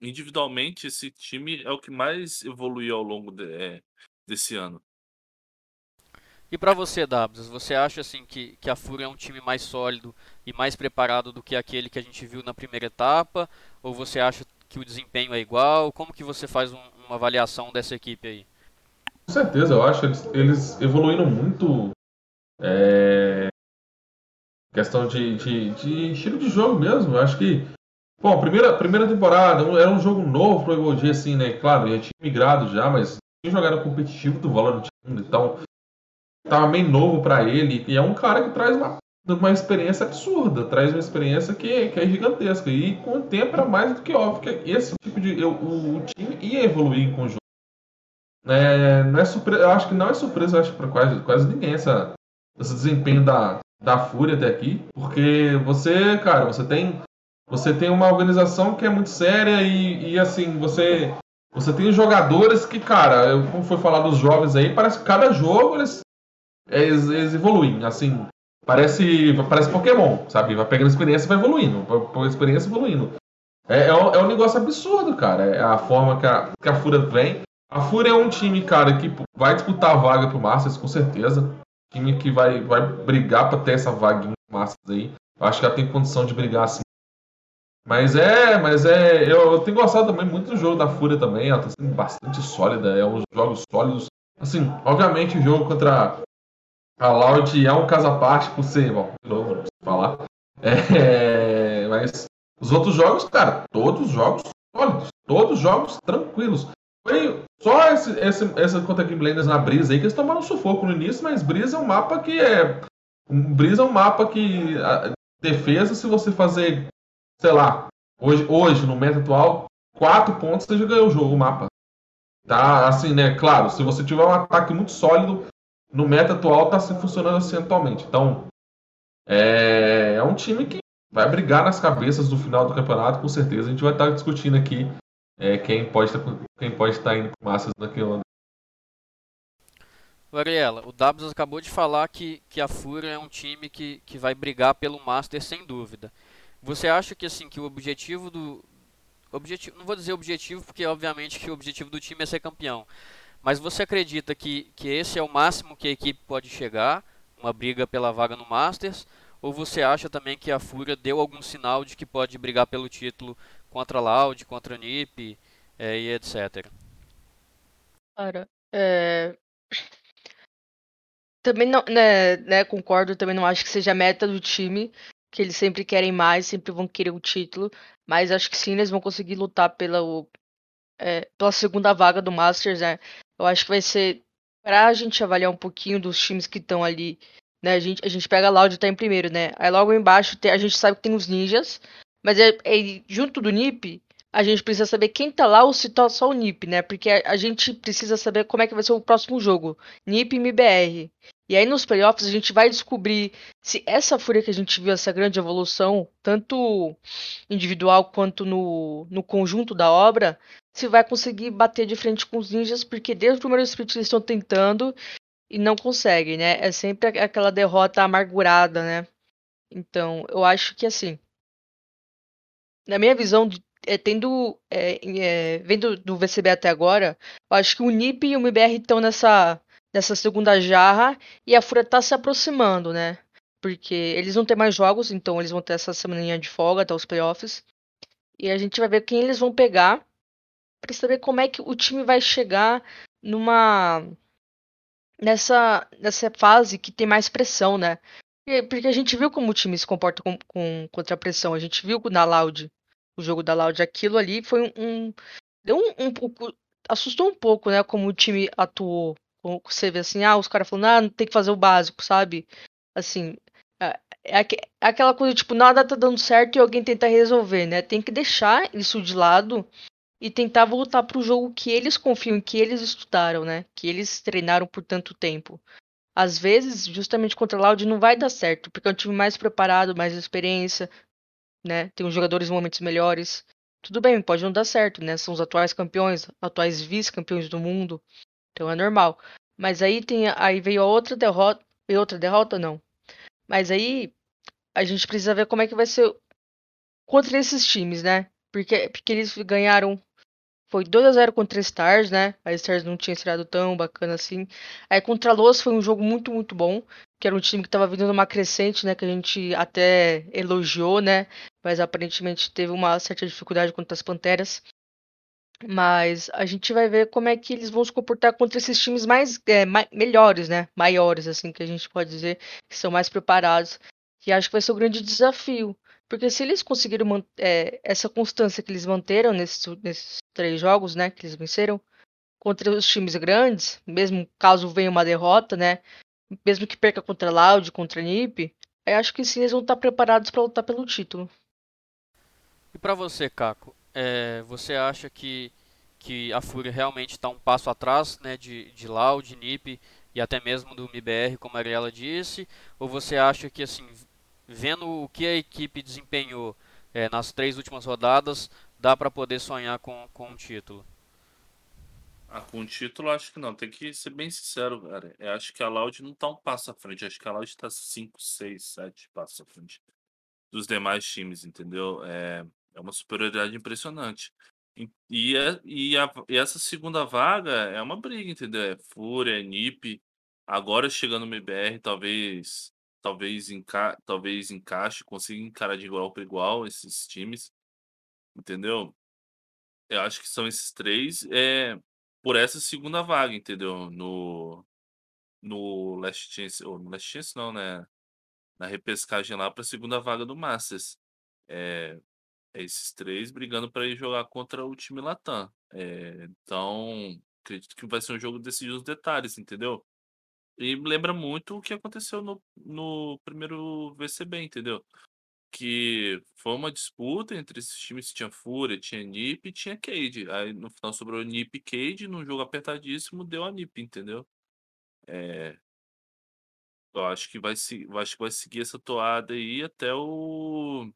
individualmente esse time é o que mais evoluiu ao longo de, é, desse ano. E para você, Dabs, você acha assim que, que a Fúria é um time mais sólido e mais preparado do que aquele que a gente viu na primeira etapa? Ou você acha que o desempenho é igual? Como que você faz um, uma avaliação dessa equipe aí? Com certeza, eu acho eles, eles evoluíram muito. É, questão de, de, de, estilo de jogo mesmo. Eu acho que. Bom, primeira, primeira temporada era um jogo novo pro Evodia, assim, né? Claro, já tinha migrado já, mas tinha jogado competitivo do Valorant então tava bem novo para ele. E é um cara que traz uma uma experiência absurda, traz uma experiência que, que é gigantesca. E com o tempo mais do que óbvio que esse tipo de. Eu, o, o, time ia evoluir em conjunto. É, não é surpresa, eu acho que não é surpresa acho para quase, quase ninguém essa, esse desempenho da, da Fúria até aqui, porque você, cara, você tem você tem uma organização que é muito séria e, e assim, você você tem jogadores que, cara, como foi falado dos jovens aí, parece que cada jogo eles, eles, eles evoluem, assim, Parece, parece Pokémon, sabe? Vai pegando experiência vai evoluindo. Vai experiência evoluindo. É, é, um, é um negócio absurdo, cara. É a forma que a, que a Fúria vem. A Fúria é um time, cara, que vai disputar a vaga pro Masters, com certeza. Time que vai, vai brigar pra ter essa vaga no Masters aí. Acho que ela tem condição de brigar assim. Mas é, mas é. Eu, eu, tenho gostado também muito do jogo da Fúria também. Ela tá sendo bastante sólida. É uns jogos sólidos. Assim, obviamente o jogo contra a Loud é um caso à parte por ser, bom, de novo, não preciso falar. É, mas os outros jogos, cara, todos os jogos sólidos, todos os jogos tranquilos. Foi só esse, esse, essa contra Game Blenders na Brisa aí que eles tomaram sufoco no início, mas Brisa é um mapa que é. Brisa é um mapa que. A defesa, se você fazer, sei lá, hoje, hoje no meta atual, quatro pontos você já ganhou o jogo, o mapa. Tá, assim, né? Claro, se você tiver um ataque muito sólido, no meta atual está funcionando assim atualmente. Então, é, é, um time que vai brigar nas cabeças do final do campeonato, com certeza. A gente vai estar tá discutindo aqui é, quem pode tá, quem pode estar tá indo com massas naquele ano. Ariela, o Dabs acabou de falar que, que a Fúria é um time que, que vai brigar pelo Master sem dúvida. Você acha que assim que o objetivo do objetivo, não vou dizer objetivo porque obviamente que o objetivo do time é ser campeão, mas você acredita que, que esse é o máximo que a equipe pode chegar, uma briga pela vaga no Masters? Ou você acha também que a Fúria deu algum sinal de que pode brigar pelo título contra a Loud, contra a NiP? é, e etc. Cara, é... Também não, né, né, concordo, também não acho que seja a meta do time, que eles sempre querem mais, sempre vão querer o título, mas acho que sim, eles vão conseguir lutar pela, é, pela segunda vaga do Masters, né? Eu acho que vai ser pra gente avaliar um pouquinho dos times que estão ali, né? A gente, a gente pega a Loud tá em primeiro, né? Aí logo embaixo tem, a gente sabe que tem os ninjas, mas é, é, junto do NiP, a gente precisa saber quem tá lá ou se tá só o NiP, né? Porque a, gente precisa saber como é que vai ser o próximo jogo. NiP e MBR. E aí nos playoffs a gente vai descobrir se essa fúria que a gente viu, essa grande evolução, tanto individual quanto no, no conjunto da obra, se vai conseguir bater de frente com os ninjas, porque desde o primeiro split eles estão tentando e não conseguem, né? É sempre aquela derrota amargurada, né? Então, eu acho que assim, na minha visão, é, tendo é, é, vendo do VCB até agora, eu acho que o NIP e o MBR estão nessa nessa segunda jarra e a Fúria tá se aproximando, né? Porque eles não têm mais jogos, então eles vão ter essa semaninha de folga até os playoffs. E a gente vai ver quem eles vão pegar para saber como é que o time vai chegar numa nessa nessa fase que tem mais pressão, né? Porque a gente viu como o time se comporta com, com contra a pressão. A gente viu na Loud, o jogo da Loud, aquilo ali foi um, deu um, um pouco assustou um pouco, né, como o time atuou você vê assim, ah, os caras falando, ah, tem que fazer o básico, sabe? Assim, é, é, é aquela coisa, tipo, nada tá dando certo e alguém tenta resolver, né? Tem que deixar isso de lado e tentar voltar pro jogo que eles confiam, que eles estudaram, né? Que eles treinaram por tanto tempo. Às vezes, justamente contra o Loud não vai dar certo, porque é um time mais preparado, mais experiência, né? Tem os jogadores momentos melhores. Tudo bem, pode não dar certo, né? São os atuais campeões, atuais vice-campeões do mundo. Então é normal. Mas aí tem aí veio outra derrota, veio outra derrota não. Mas aí a gente precisa ver como é que vai ser contra esses times, né? Porque porque eles ganharam foi 2 a 0 contra Stars, né? A Stars não tinha sido tão bacana assim. Aí contra a Los foi um jogo muito, muito bom. Que era um time que estava vindo numa crescente, né? Que a gente até elogiou, né? Mas aparentemente teve uma certa dificuldade contra as Panteras. Mas a gente vai ver como é que eles vão se comportar contra esses times mais é, melhores, né? Maiores, assim, que a gente pode dizer, que são mais preparados. E acho que vai ser o grande desafio. Porque se eles conseguirem é, essa constância que eles manteram nesses, nesses três jogos, né? Que eles venceram, contra os times grandes, mesmo caso venha uma derrota, né? Mesmo que perca contra Loud, contra NiP, eu acho que sim, eles vão estar preparados para lutar pelo título. E para você, Caco, é, você acha que, que a Fúria realmente está um passo atrás né, de, de Loud, NiP e até mesmo do MBR, como a Ariela disse? Ou você acha que, assim, vendo o que a equipe desempenhou é, nas três últimas rodadas, dá para poder sonhar com, com um título? Ah, com o título, acho que não. Tem que ser bem sincero, cara. Eu acho que a Loud não tá um passo à frente. Eu acho que a Loud tá 5, 6, 7 passos à frente dos demais times, entendeu? É, é uma superioridade impressionante. E, é, e, a, e essa segunda vaga é uma briga, entendeu? É Fúria, é NiP. Agora chegando no MBR, talvez talvez, enca talvez encaixe, consiga encarar de igual para igual esses times. Entendeu? Eu acho que são esses três é, por essa segunda vaga, entendeu? No, no Last Chance, ou no Last Chance não, né? Na repescagem lá para a segunda vaga do Masters. É esses três brigando para ir jogar contra o time Latam. É, então, acredito que vai ser um jogo decidido nos detalhes, entendeu? E lembra muito o que aconteceu no, no primeiro VCB, entendeu? Que foi uma disputa entre esses times, tinha Fúria, tinha NiP e tinha Cade. Aí no final sobrou NiP e Cade, num jogo apertadíssimo, deu a NiP, entendeu? É, eu acho que vai, eu acho que vai seguir essa toada aí até o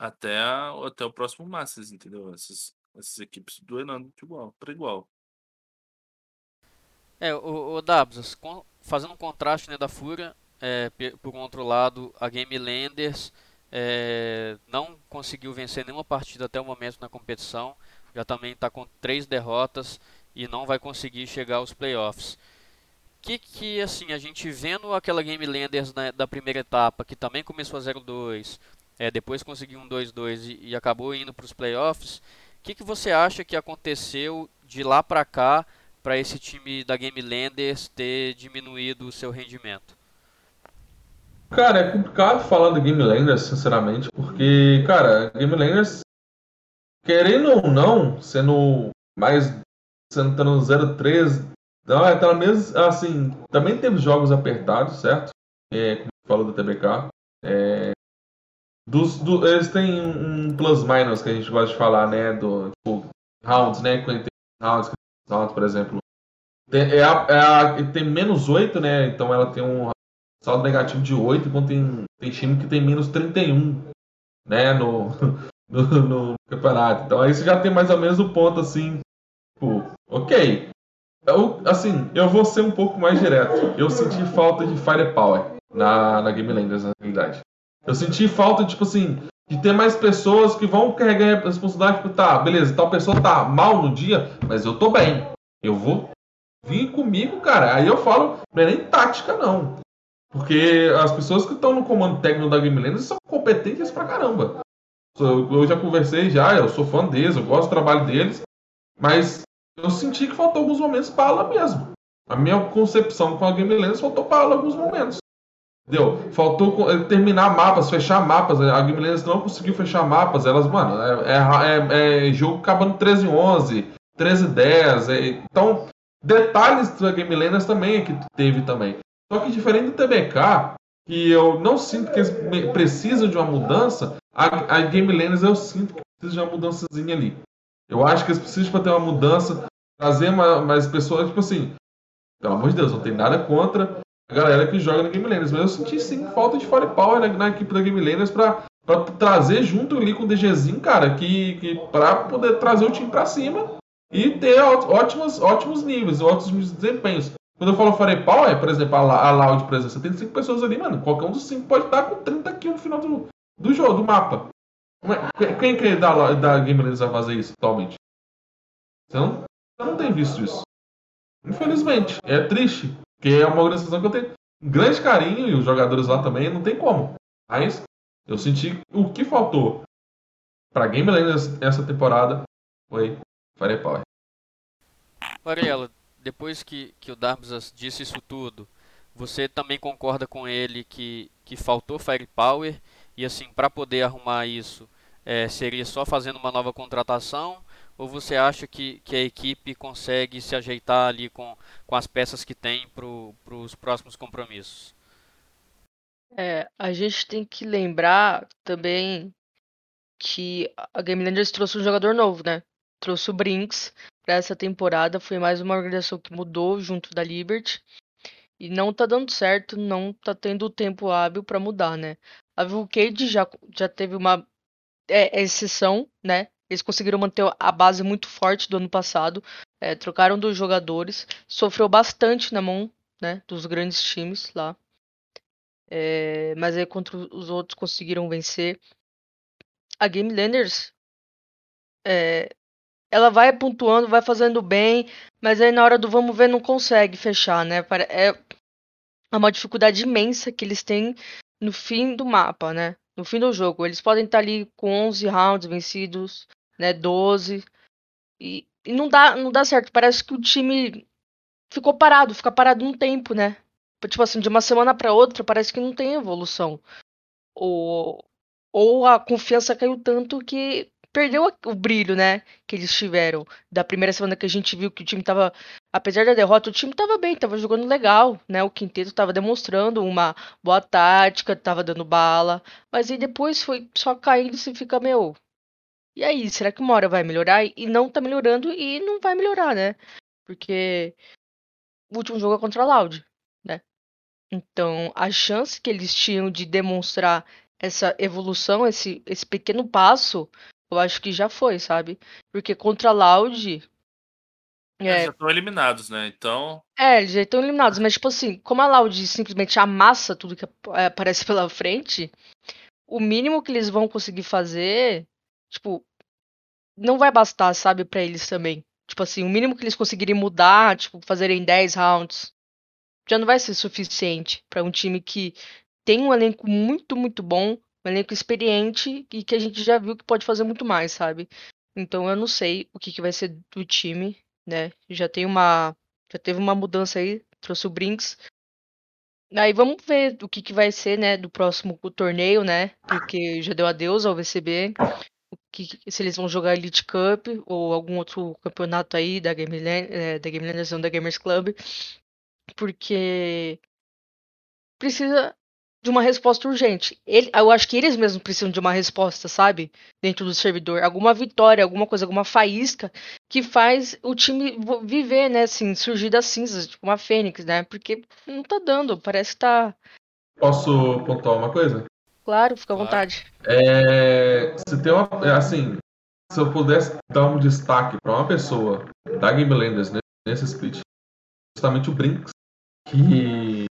até, a, até o próximo Masters, entendeu? Essas, essas equipes duelando de igual para igual. É, o, o fazendo um contraste né, da Fúria, é, por outro lado, a Game Landers é, não conseguiu vencer nenhuma partida até o momento na competição, já também está com três derrotas e não vai conseguir chegar aos playoffs. Que que assim a gente vendo aquela Game Landers né, da primeira etapa que também começou a 0-2, é, depois conseguiu um 2-2 e, acabou indo para os playoffs. O que, que você acha que aconteceu de lá para cá para esse time da Game Landers ter diminuído o seu rendimento? Cara, é complicado falar do Game sinceramente, porque, cara, Game Landers, querendo ou não, sendo mais. sendo tendo 0-3, não, é pelo menos, assim, também teve jogos apertados, certo? É, como falou do TBK. É, dos, do, eles têm um plus-minus que a gente gosta de falar, né? Do, tipo, rounds, né? Quando tem rounds, rounds, por exemplo. Tem, é a, é a, tem menos 8, né? Então ela tem um saldo negativo de 8, enquanto tem, tem time que tem menos 31, né? No, (laughs) no, no campeonato. Então aí você já tem mais ou menos o ponto assim. Tipo, ok. Eu, assim, eu vou ser um pouco mais direto. Eu senti falta de firepower na, na Game Landers, na realidade. Eu senti falta, tipo assim, de ter mais pessoas que vão carregar a responsabilidade, tipo, tá, beleza, tal pessoa tá mal no dia, mas eu tô bem. Eu vou vir comigo, cara. Aí eu falo, não é nem tática, não. Porque as pessoas que estão no comando técnico da Game Landers são competentes pra caramba. Eu já conversei já, eu sou fã deles, eu gosto do trabalho deles, mas eu senti que faltou alguns momentos para ela mesmo. A minha concepção com a Game Landers faltou para ela alguns momentos. Entendeu? Faltou eh, terminar mapas, fechar mapas. A Landers não conseguiu fechar mapas. Elas, mano, é, é, é jogo acabando 13 11, 13 10. É, então, detalhes da Game Landers também é que teve também. Só que diferente do TBK, que eu não sinto que eles precisam de uma mudança, a, a Game Landers eu sinto que precisa de uma mudançazinha ali. Eu acho que eles precisam para ter uma mudança, trazer mais, mais pessoas, tipo assim, pelo amor de Deus, não tem nada contra a galera que joga na Game. Mas eu senti sim falta de firepower na, na equipe da Game Landers pra, pra trazer junto ali com o DGzinho, cara, que, que pra poder trazer o time pra cima e ter ótimos, ótimos níveis, ótimos desempenhos. Quando eu falo firepower, por exemplo, a, a Loud, por exemplo, você tem cinco pessoas ali, mano. Qualquer um dos cinco pode estar com 30 kills no final do, do jogo, do mapa. É, quem que da, da Game Landers vai fazer isso atualmente? Não, não tem visto isso. Infelizmente. É triste. Porque é uma organização que eu tenho um grande carinho e os jogadores lá também, não tem como. Mas eu senti o que faltou para Game Land essa temporada foi Firepower. Mariela, depois que, que o Darbs disse isso tudo, você também concorda com ele que, que faltou Firepower e assim, para poder arrumar isso, é, seria só fazendo uma nova contratação ou você acha que, que a equipe consegue se ajeitar ali com, com as peças que tem para os próximos compromissos? É, a gente tem que lembrar também que a Game Landers trouxe um jogador novo, né? Trouxe o Brinks para essa temporada. Foi mais uma organização que mudou junto da Liberty. E não tá dando certo, não tá tendo tempo hábil para mudar, né? A Vulcade já, já teve uma é, exceção, né? Eles conseguiram manter a base muito forte do ano passado, é, trocaram dos jogadores, sofreu bastante na mão né, dos grandes times lá. É, mas aí contra os outros conseguiram vencer. A Game Landers é, ela vai pontuando, vai fazendo bem, mas aí na hora do vamos ver não consegue fechar, né? É uma dificuldade imensa que eles têm no fim do mapa, né? No fim do jogo. Eles podem estar ali com 11 rounds vencidos, né, 12. E, e não dá, não dá certo. Parece que o time ficou parado, fica parado um tempo, né? Tipo assim, de uma semana para outra, parece que não tem evolução. Ou, ou a confiança caiu tanto que perdeu o brilho, né, que eles tiveram. Da primeira semana que a gente viu que o time tava, apesar da derrota, o time tava bem, tava jogando legal, né? O quinteto tava demonstrando uma boa tática, tava dando bala, mas aí depois foi só caindo e você fica, meu, e aí, será que uma hora vai melhorar? E não tá melhorando e não vai melhorar, né? Porque o último jogo é contra a Loud, né? Então, a chance que eles tinham de demonstrar essa evolução, esse, esse pequeno passo, eu acho que já foi, sabe? Porque contra a Loud. Eles é... já estão eliminados, né? Então. É, eles já estão eliminados, mas, tipo assim, como a Loud simplesmente amassa tudo que aparece pela frente, o mínimo que eles vão conseguir fazer tipo, não vai bastar, sabe, para eles também. Tipo assim, o mínimo que eles conseguirem mudar, tipo, fazerem 10 rounds, já não vai ser suficiente para um time que tem um elenco muito, muito bom, um elenco experiente e que a gente já viu que pode fazer muito mais, sabe? Então eu não sei o que, que vai ser do time, né? Já tem uma. Já teve uma mudança aí, trouxe o Brinks. Aí vamos ver o que, que vai ser, né, do próximo torneio, né? Porque já deu adeus ao VCB. Que, se eles vão jogar Elite Cup ou algum outro campeonato aí da Game, é, da Game da Gamers Club. Porque precisa de uma resposta urgente. Ele, eu acho que eles mesmos precisam de uma resposta, sabe? Dentro do servidor. Alguma vitória, alguma coisa, alguma faísca que faz o time viver, né? Assim, surgir das cinzas, tipo uma fênix, né? Porque não tá dando, parece que tá. Posso pontuar uma coisa? Claro, fica à vontade. É, se tem uma. É, assim, se eu pudesse dar um destaque para uma pessoa da Game Landers nesse split, justamente o Brinks, que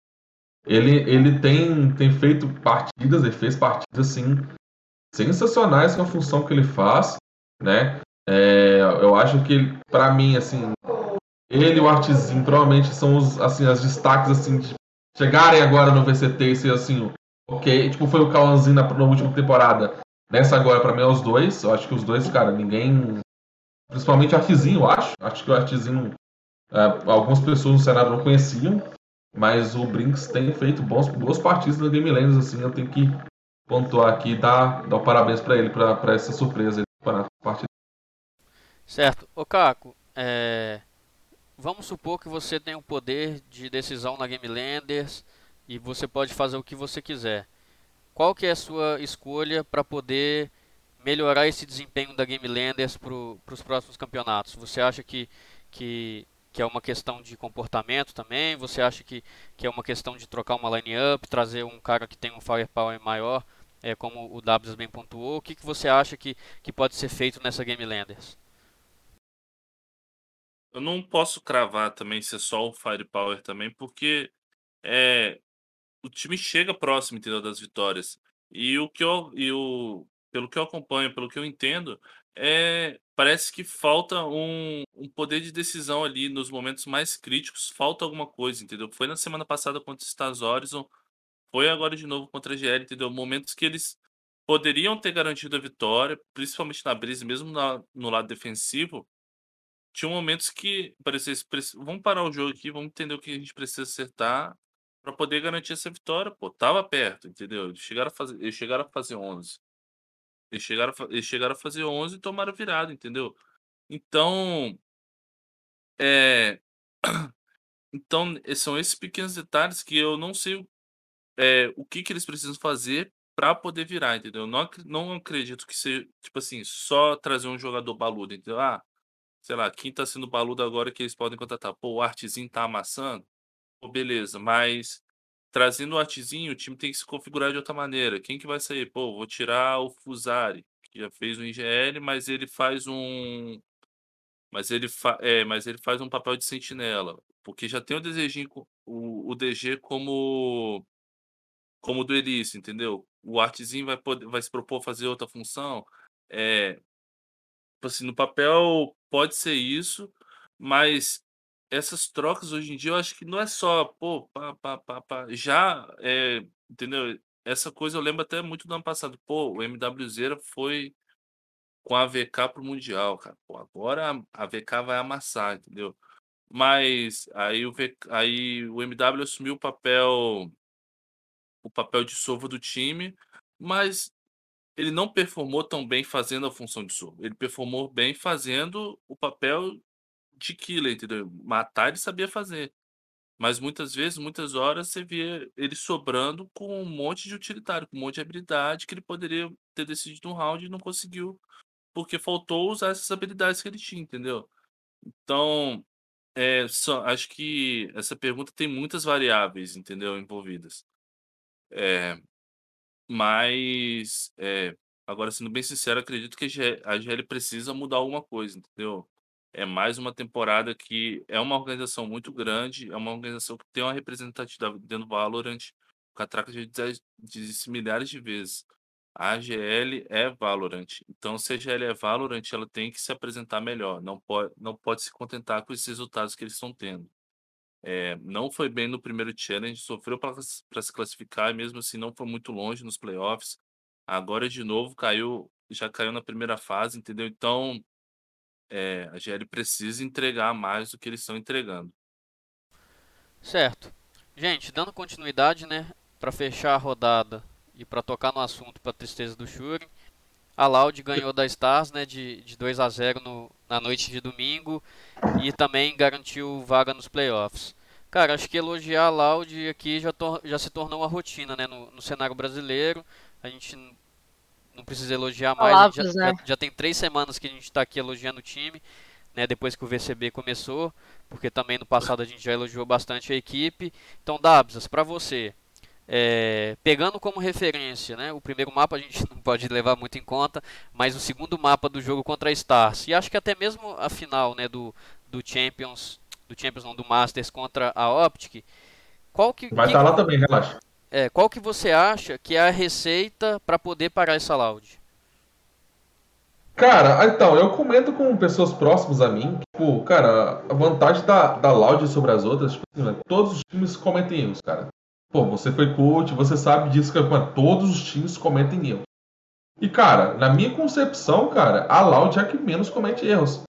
ele, ele tem, tem feito partidas, ele fez partidas assim sensacionais com a função que ele faz, né? É, eu acho que para mim assim, ele e o Artizinho provavelmente são os assim as destaques assim de chegarem agora no VCT e ser assim, OK, tipo foi o Cauãzinho na, na última temporada. Nessa agora para mim é os dois, eu acho que os dois, cara, ninguém principalmente o Artizinho, eu acho. Acho que o Artizinho é, algumas pessoas no cenário não conheciam, mas o Brinks tem feito bons, boas partidas no Game Lands, assim, eu tenho que pontuar aqui e dar, dar parabéns para ele, para essa surpresa para a partida. Certo. Ô Caco, é... vamos supor que você tem um poder de decisão na Game Landers e você pode fazer o que você quiser. Qual que é a sua escolha para poder melhorar esse desempenho da Game Landers para os próximos campeonatos? Você acha que, que que é uma questão de comportamento também? Você acha que, que é uma questão de trocar uma line-up, trazer um cara que tem um firepower maior, é, como o W's bem pontuou? O que, que você acha que, que pode ser feito nessa Game Landers? Eu não posso cravar também ser só o firepower também, porque é, o time chega próximo, entendeu, das vitórias. E o que eu, e o, pelo que eu acompanho, pelo que eu entendo, é, parece que falta um, um poder de decisão ali nos momentos mais críticos, falta alguma coisa, entendeu? Foi na semana passada contra o Stars Horizon, foi agora de novo contra a GL, entendeu? Momentos que eles poderiam ter garantido a vitória, principalmente na Brise, mesmo na, no lado defensivo, tinha momentos que parecia, vamos parar o jogo aqui, vamos entender o que a gente precisa acertar para poder garantir essa vitória. Pô, tava perto, entendeu? Eles chegaram a fazer, eles chegaram a fazer 11. Eles chegaram a, eles chegaram a fazer 11 e tomaram virada, entendeu? Então, é, (clears throat) então são esses pequenos detalhes que eu não sei é, o que, que eles precisam fazer para poder virar, entendeu? Não, não acredito que seja, tipo assim, só trazer um jogador baludo, entendeu? Ah, sei lá, quem tá sendo baludo agora que eles podem contratar? Pô, o Artezinho tá amassando? Beleza, mas trazendo o artezinho, o time tem que se configurar de outra maneira. Quem que vai sair? Pô, vou tirar o Fusari, que já fez o IGL, mas ele faz um mas ele, fa... é, mas ele faz um papel de sentinela, porque já tem o desejinho o, o DG como como duelista, entendeu? O artezinho vai poder vai se propor fazer outra função, é tipo assim, no papel pode ser isso, mas essas trocas hoje em dia eu acho que não é só, pô, pá, pá, pá, pá. já, é, entendeu? Essa coisa eu lembro até muito do ano passado, pô, o MWZ foi com a VK pro Mundial, cara. Pô, agora a VK vai amassar, entendeu? Mas aí o, VK, aí o MW assumiu o papel o papel de sova do time, mas ele não performou tão bem fazendo a função de sova. Ele performou bem fazendo o papel de killer, entendeu? Matar ele sabia fazer. Mas muitas vezes, muitas horas, você via ele sobrando com um monte de utilitário, com um monte de habilidade que ele poderia ter decidido um round e não conseguiu, porque faltou usar essas habilidades que ele tinha, entendeu? Então, é, só, acho que essa pergunta tem muitas variáveis, entendeu? Envolvidas. É, mas, é, agora, sendo bem sincero, acredito que a GL precisa mudar alguma coisa, entendeu? É mais uma temporada que é uma organização muito grande, é uma organização que tem uma representatividade dentro do Valorant. Catraca já disse milhares de vezes. A AGL é Valorant. Então, se a AGL é Valorant, ela tem que se apresentar melhor. Não pode, não pode se contentar com esses resultados que eles estão tendo. É, não foi bem no primeiro challenge, sofreu para se classificar, mesmo assim não foi muito longe nos playoffs. Agora, de novo, caiu, já caiu na primeira fase, entendeu? Então, é, a GL precisa entregar mais do que eles estão entregando. Certo. Gente, dando continuidade, né, para fechar a rodada e para tocar no assunto para tristeza do Shuri, a Loud ganhou da Stars, né, de, de 2 a 0 no, na noite de domingo e também garantiu vaga nos playoffs. Cara, acho que elogiar a Loud aqui já, já se tornou uma rotina, né, no, no cenário brasileiro. A gente não precisa elogiar mais. Palavras, já, né? já, já, tem três semanas que a gente está aqui elogiando o time, né? Depois que o VCB começou, porque também no passado a gente já elogiou bastante a equipe. Então, Dabsas, para você, é, pegando como referência, né? O primeiro mapa a gente (laughs) não pode levar muito em conta, mas o segundo mapa do jogo contra a Stars e acho que até mesmo a final, né? Do, do Champions, do Champions não, do Masters contra a Optic. Qual que vai estar tá lá também, relaxa. É, qual que você acha que é a receita para poder parar essa loud? Cara, então, eu comento com pessoas próximas a mim, tipo, cara, a vantagem da, da Loud sobre as outras, tipo, assim, né, todos os times cometem erros, cara. Pô, você foi coach, você sabe disso, que mano, todos os times cometem erros. E, cara, na minha concepção, cara, a Loud é a que menos comete erros.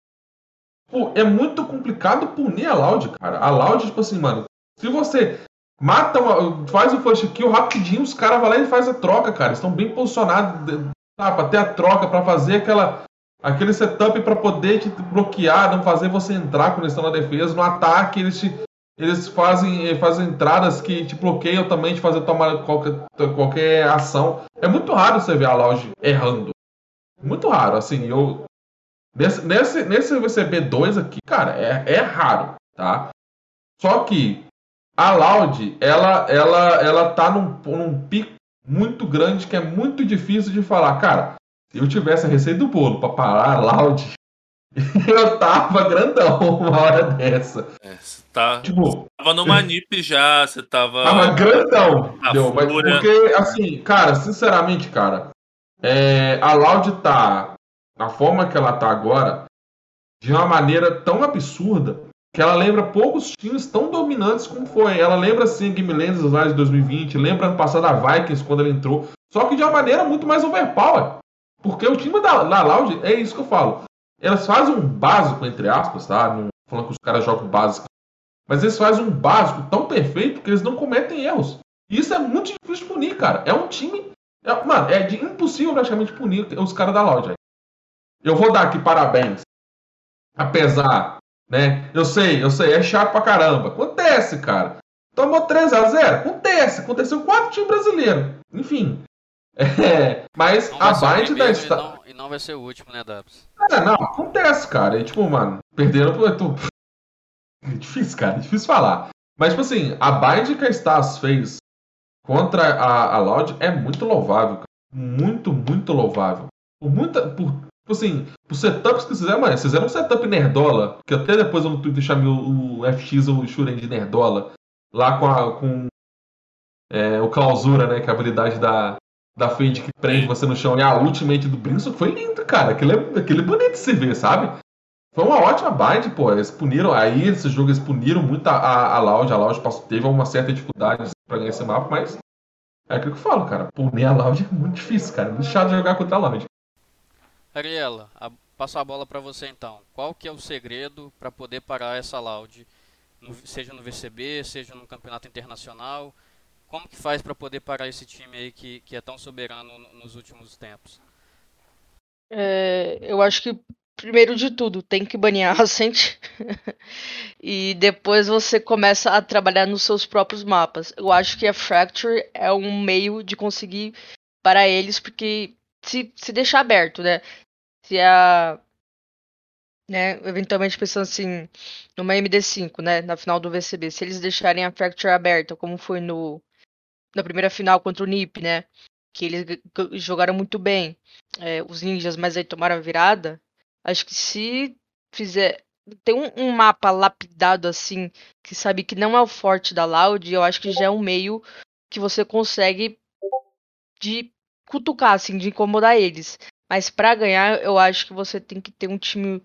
Pô, é muito complicado punir a Loud, cara. A Loud, tipo assim, mano, se você Mata, uma, faz o first kill rapidinho, os caras vão lá e faz a troca, cara. Estão bem posicionados tá, para ter a troca, para fazer aquela, aquele setup para poder te bloquear, não fazer você entrar quando estão na defesa. No ataque, eles, te, eles fazem, eh, fazem entradas que te bloqueiam também de fazer tomar qualquer, qualquer ação. É muito raro você ver a loja errando. Muito raro, assim. Eu, nesse, nesse, nesse VCB2 aqui, cara, é, é raro, tá? Só que a Loud, ela, ela, ela tá num, num pico muito grande que é muito difícil de falar. Cara, se eu tivesse a receita do bolo para parar a Loud, (laughs) eu tava grandão uma hora dessa. É, você tá, tipo, tava no Manip (laughs) já, você tava. Tava grandão. Deu, mas porque, assim, cara, sinceramente, cara, é, a Loud tá. A forma que ela tá agora, de uma maneira tão absurda que ela lembra poucos times tão dominantes como foi. Ela lembra sim Game Lenses lá de 2020, lembra ano passado a Vikings quando ela entrou, só que de uma maneira muito mais overpower. Porque o time da, da Loud, é isso que eu falo. Elas fazem um básico, entre aspas, tá? Não falando que os caras jogam básico. Mas eles fazem um básico tão perfeito que eles não cometem erros. E isso é muito difícil de punir, cara. É um time. É, mano, é de impossível praticamente punir os caras da Loud. Eu vou dar aqui parabéns. Apesar né? Eu sei, eu sei, é chato pra caramba. Acontece, cara. Tomou 3 a 0 Acontece, aconteceu quatro times brasileiros. Enfim. (laughs) É, mas a Bind da Star. E não, e não vai ser o último, né, Dabs? É, não, acontece, cara. E, tipo, mano, perderam pro. Tô... (laughs) É difícil, cara, é difícil falar. Mas, tipo assim, a Bind que a Stars fez contra a, a Loud é muito louvável, cara. Muito, muito louvável. Por, muita, por Tipo assim, os setups que fizeram, mas fizeram um setup nerdola, que até depois eu no Twitter chamei o, o FX ou o Shuren de nerdola, lá com, a, com é, o clausura, né, que é a habilidade da, da Fade que prende você no chão e a ultimate do Brinson foi lindo, cara. Aquele é, aquele é bonito de se ver, sabe? Foi uma ótima bind, pô. Eles puniram, aí esse jogo eles puniram muito a, a, a Loud. A Loud passou, teve uma certa dificuldade para ganhar esse mapa, mas é aquilo que eu falo, cara. Punir a Loud é muito difícil, cara. É muito chato jogar contra a Loud. Ariela, a, passo a bola para você então. Qual que é o segredo para poder parar essa loud, no, seja no VCB, seja no campeonato internacional? Como que faz para poder parar esse time aí que, que é tão soberano nos últimos tempos? É, eu acho que primeiro de tudo tem que banear a Ascent (laughs) e depois você começa a trabalhar nos seus próprios mapas. Eu acho que a Fracture é um meio de conseguir para eles porque se, se deixar aberto, né? se a. Né, eventualmente pensando assim, numa MD5, né, na final do VCB, se eles deixarem a Fracture aberta, como foi no na primeira final contra o NiP, né, que eles jogaram muito bem, é, os ninjas, mas aí tomaram a virada, acho que se fizer tem um, um, mapa lapidado assim, que sabe que não é o forte da Loud, eu acho que já é um meio que você consegue de cutucar, assim, de incomodar eles. Mas para ganhar, eu acho que você tem que ter um time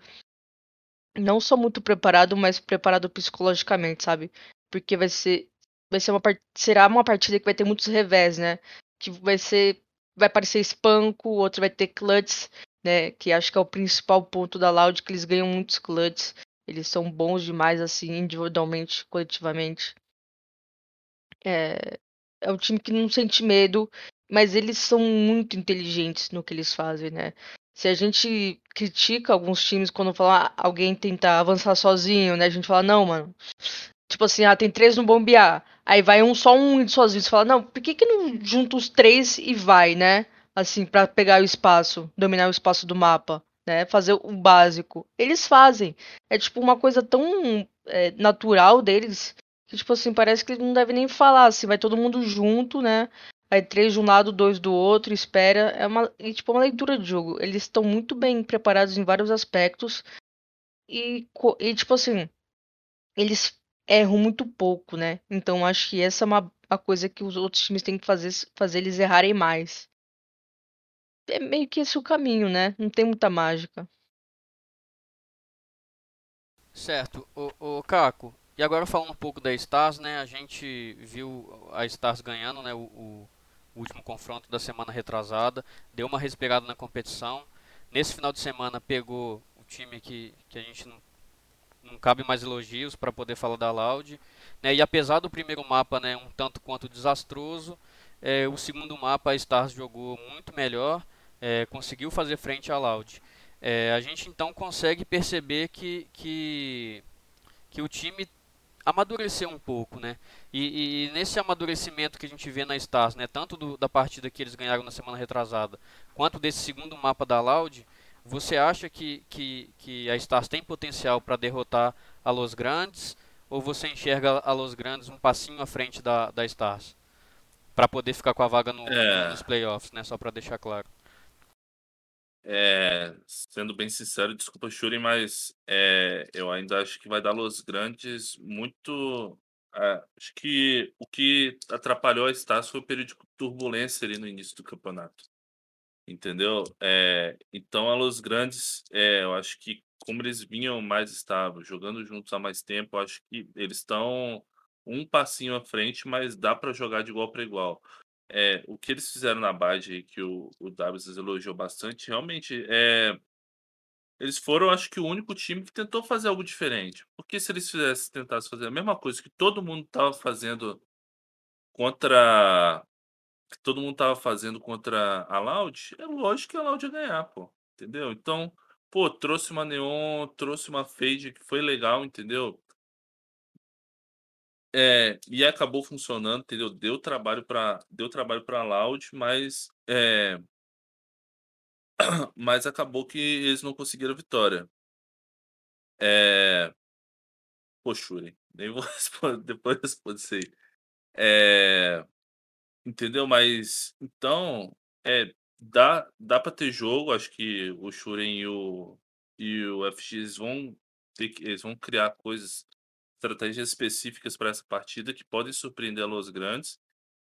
não só muito preparado, mas preparado psicologicamente, sabe? Porque vai ser vai ser uma será uma partida que vai ter muitos revés, né? Que vai ser vai parecer espanco, outro vai ter clutch né? Que acho que é o principal ponto da Loud, que eles ganham muitos clutches. Eles são bons demais, assim, individualmente, coletivamente. É, é um time que não sente medo, mas eles são muito inteligentes no que eles fazem, né? Se a gente critica alguns times quando fala ah, alguém tentar avançar sozinho, né? A gente fala, não, mano. Tipo assim, ah, tem três no bombear. Aí vai um só um sozinho. Você fala, não, por que, que não junta os três e vai, né? Assim, para pegar o espaço, dominar o espaço do mapa, né? Fazer o básico. Eles fazem. É tipo uma coisa tão é, natural deles que, tipo assim, parece que eles não devem nem falar, assim, vai todo mundo junto, né? Aí três de um lado, dois do outro, espera. É uma, e, tipo, uma leitura de jogo. Eles estão muito bem preparados em vários aspectos. E, e, tipo assim, eles erram muito pouco, né? Então acho que essa é uma a coisa que os outros times têm que fazer, fazer eles errarem mais. É meio que esse o caminho, né? Não tem muita mágica. Certo. O, o Caco, e agora falando um pouco da Stars, né? A gente viu a Stars ganhando, né? O, o, último confronto da semana retrasada, deu uma respirada na competição. Nesse final de semana pegou o time que, que a gente não, não cabe mais elogios para poder falar da Loud. Né? E apesar do primeiro mapa, né, um tanto quanto desastroso, é, o segundo mapa a Stars jogou muito melhor, é, conseguiu fazer frente à Loud. É, a gente então consegue perceber que, que, que o time amadurecer um pouco, né? E, e, nesse amadurecimento que a gente vê na Stars, né, tanto do, da partida que eles ganharam na semana retrasada, quanto desse segundo mapa da Loud, você acha que, que, que a Stars tem potencial para derrotar a Los Grandes? Ou você enxerga a Los Grandes um passinho à frente da, da Stars? Para poder ficar com a vaga no, é. nos playoffs, né? Só para deixar claro. É, sendo bem sincero, desculpa, Shuri, mas é, eu ainda acho que vai dar Los Grandes muito. É, acho que o que atrapalhou a Stars foi o período de turbulência ali no início do campeonato. Entendeu? É, então, a Los Grandes, eu acho que como eles vinham mais estáveis, jogando juntos há mais tempo, acho que eles estão um passinho à frente, mas dá para jogar de igual para igual. É, o que eles fizeram na base que o, o Davis elogiou bastante, realmente é. Eles foram, acho que, o único time que tentou fazer algo diferente. Porque se eles fizessem, tentassem fazer a mesma coisa que todo mundo estava fazendo contra. Que todo mundo estava fazendo contra a Loud, é lógico que a Loud ia ganhar, pô. Entendeu? Então, pô, trouxe uma Neon, trouxe uma Fade que foi legal, entendeu? É, e acabou funcionando, entendeu? Deu trabalho para deu trabalho para Loud, mas é, (clears throat) mas acabou que eles não conseguiram vitória. É, Shuri, (laughs) nem vou responder, depois respondo isso aí. É, entendeu? Mas então, é, dá dá para ter jogo, acho que o Shuren e o e o FX vão ter que, eles vão criar coisas estratégias específicas para essa partida que podem surpreender a Los Grandes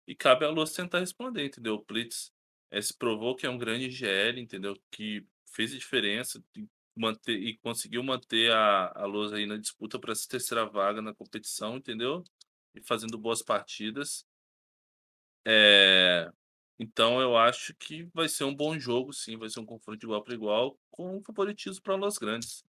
e cabe a Los tentar responder, entendeu? O Plitz é, se provou que é um grande GL, entendeu? Que fez a diferença manter, e conseguiu manter a, a aí na disputa para essa terceira vaga na competição, entendeu? E fazendo boas partidas. É, então eu acho que vai ser um bom jogo, sim, vai ser um confronto igual para igual, com favoritismo para Los Grandes.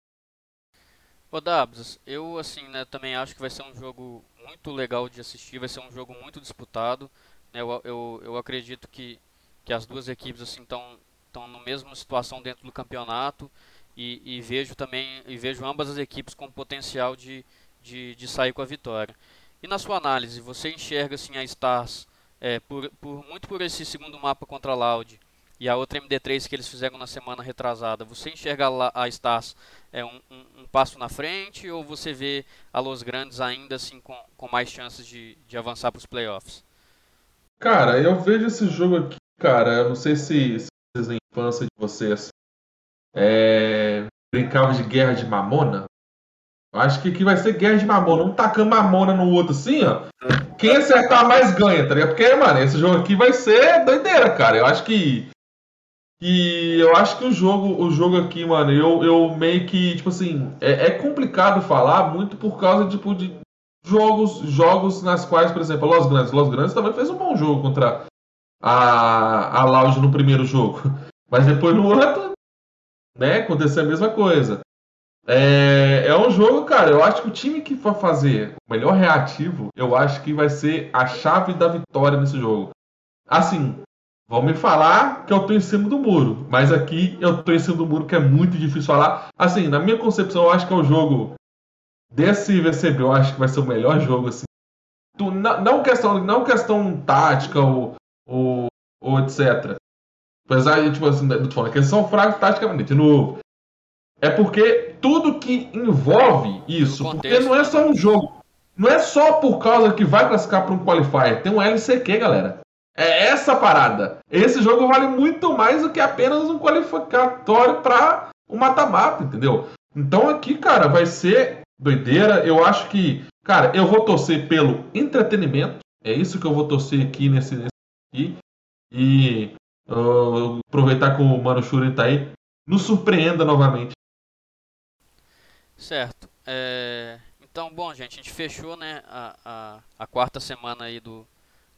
Ô Dabs, eu assim, né, também acho que vai ser um jogo muito legal de assistir, vai ser um jogo muito disputado. Né, eu, eu, eu acredito que, que as duas equipes assim estão estão na mesma situação dentro do campeonato e, e, vejo também e vejo ambas as equipes com potencial de, de, de sair com a vitória. E na sua análise, você enxerga assim a Stars é, por, por muito por esse segundo mapa contra a Loud e a outra MD3 que eles fizeram na semana retrasada, você enxerga a Stars é, um, um, um, passo na frente ou você vê a Los Grandes ainda assim com, com mais chances de, de avançar para os playoffs? Cara, eu vejo esse jogo aqui, cara, eu não sei se, se na infância de vocês é, brincavam de guerra de mamona. Eu acho que aqui vai ser guerra de mamona, um tacando mamona no outro assim, ó. Quem acertar mais ganha, tá ligado? Porque, mano, esse jogo aqui vai ser doideira, cara. Eu acho que e eu acho que o jogo, o jogo aqui, mano, eu, eu meio que, tipo assim, é, é complicado falar muito por causa, tipo, de jogos, jogos nas quais, por exemplo, Los Grandes. Los Grandes também fez um bom jogo contra a, a Loud no primeiro jogo. (laughs) Mas depois no outro, né, acontecer a mesma coisa. É, é um jogo, cara, eu acho que o time que for fazer o melhor reativo, eu acho que vai ser a chave da vitória nesse jogo. Assim, vão me falar que eu tô em cima do muro, mas aqui eu tô em cima do muro que é muito difícil falar. Assim, na minha concepção, eu acho que é o jogo desse VCB, eu acho que vai ser o melhor jogo, assim. Tu, não, não, questão, não questão tática ou, ou, ou etc. Apesar de, tipo assim, tô falando que eles são fracos taticamente, de novo. É porque tudo que envolve isso, porque não é só um jogo. Não é só por causa que vai classificar para um qualifier, tem um LCQ, galera. É essa parada. Esse jogo vale muito mais do que apenas um qualificatório para um mata-mata, entendeu? Então aqui, cara, vai ser doideira. Eu acho que, cara, eu vou torcer pelo entretenimento. É isso que eu vou torcer aqui nesse, nesse aqui. E uh, aproveitar que o Mano Shuri tá aí. Nos surpreenda novamente. Certo. É... Então, bom, gente, a gente fechou né, a, a, a, quarta semana aí do,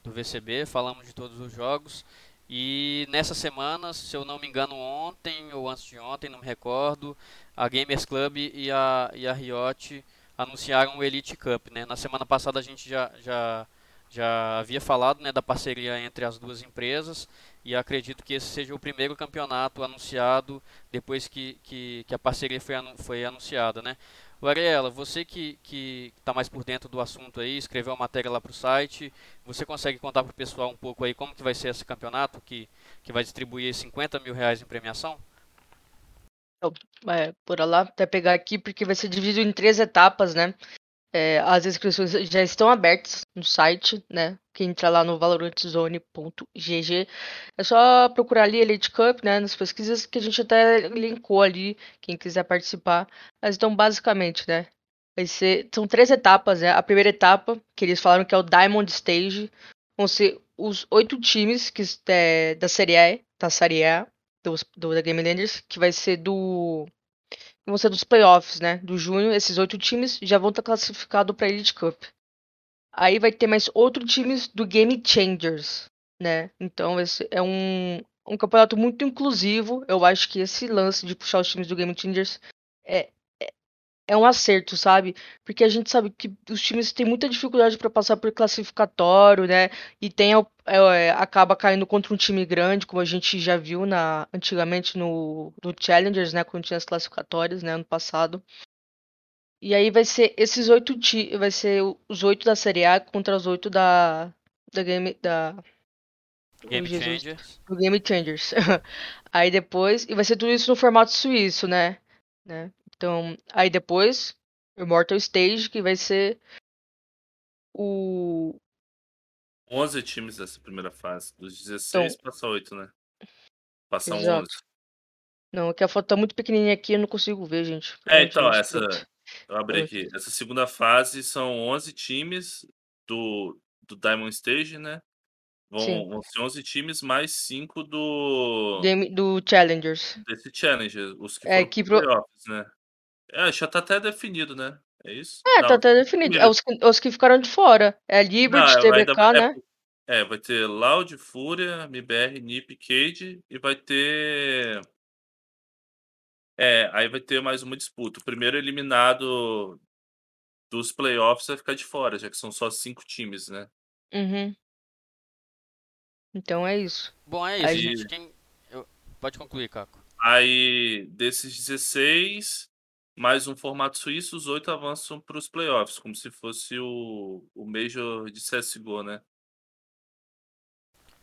do VCB, falamos de todos os jogos. E nessa semana, se eu não me engano, ontem ou antes de ontem, não me recordo, a Gamers Club e a, e a Riot anunciaram o Elite Cup. Né? Na semana passada a gente já, já, já havia falado né, da parceria entre as duas empresas e acredito que esse seja o primeiro campeonato anunciado depois que, que, que a parceria foi, foi anunciada, né? O você que está mais por dentro do assunto aí, escreveu uma matéria lá para o site, você consegue contar para o pessoal um pouco aí como que vai ser esse campeonato que, que vai distribuir 50 mil reais em premiação? É, por lá, até pegar aqui, porque vai ser dividido em três etapas, né? É, as inscrições já estão abertas no site, né? Quem entra lá no valorantzone.gg é só procurar ali Elite Cup, né? Nas pesquisas que a gente até linkou ali, quem quiser participar. Mas então, basicamente, né? Vai ser, são três etapas, né? A primeira etapa, que eles falaram que é o Diamond Stage, vão ser os oito times que, é, da Série A, da Série A, do, do, da Game Landers, que vai ser do vão ser dos playoffs, né? Do junho, esses oito times já vão estar classificados para a Elite Cup. Aí vai ter mais outros times do Game Changers, né? Então esse é um, um campeonato muito inclusivo. Eu acho que esse lance de puxar os times do Game Changers é, é um acerto, sabe? Porque a gente sabe que os times têm muita dificuldade para passar por classificatório, né? E tem é, acaba caindo contra um time grande, como a gente já viu na antigamente no, no Challengers, né? Quando tinha as classificatórias, né? Ano passado. E aí vai ser esses oito vai ser os oito da Série A contra os oito da da game da Game Changers. Do Game Changers. (laughs) aí depois e vai ser tudo isso no formato suíço, né? né? Então, aí depois, Immortal Stage, que vai ser o. 11 times dessa primeira fase. Dos 16 então, passa 8, né? Passam exato. 11. Não, é que a foto tá muito pequenininha aqui, eu não consigo ver, gente. É, então, essa. Eu abri aqui. Essa segunda fase são 11 times do, do Diamond Stage, né? Vão, vão ser 11 times mais 5 do. Do Challengers. Desse Challenger, os que é, que pro... playoffs, né? É, já tá até definido, né? É isso? É, tá Não, tá até definido. É os que, os que ficaram de fora. É Liberty, Não, TBK, ainda, né? É, é, vai ter Loud, Fúria, MBR, NiP, Cade e vai ter. É, aí vai ter mais uma disputa. O primeiro eliminado dos playoffs vai ficar de fora, já que são só cinco times, né? Uhum. Então é isso. Bom, é isso, aí, gente. Quem... Eu... Pode concluir, Caco. Aí, desses 16, mais um formato suíço, os oito avançam para os playoffs, como se fosse o, o Major de CSGO, né?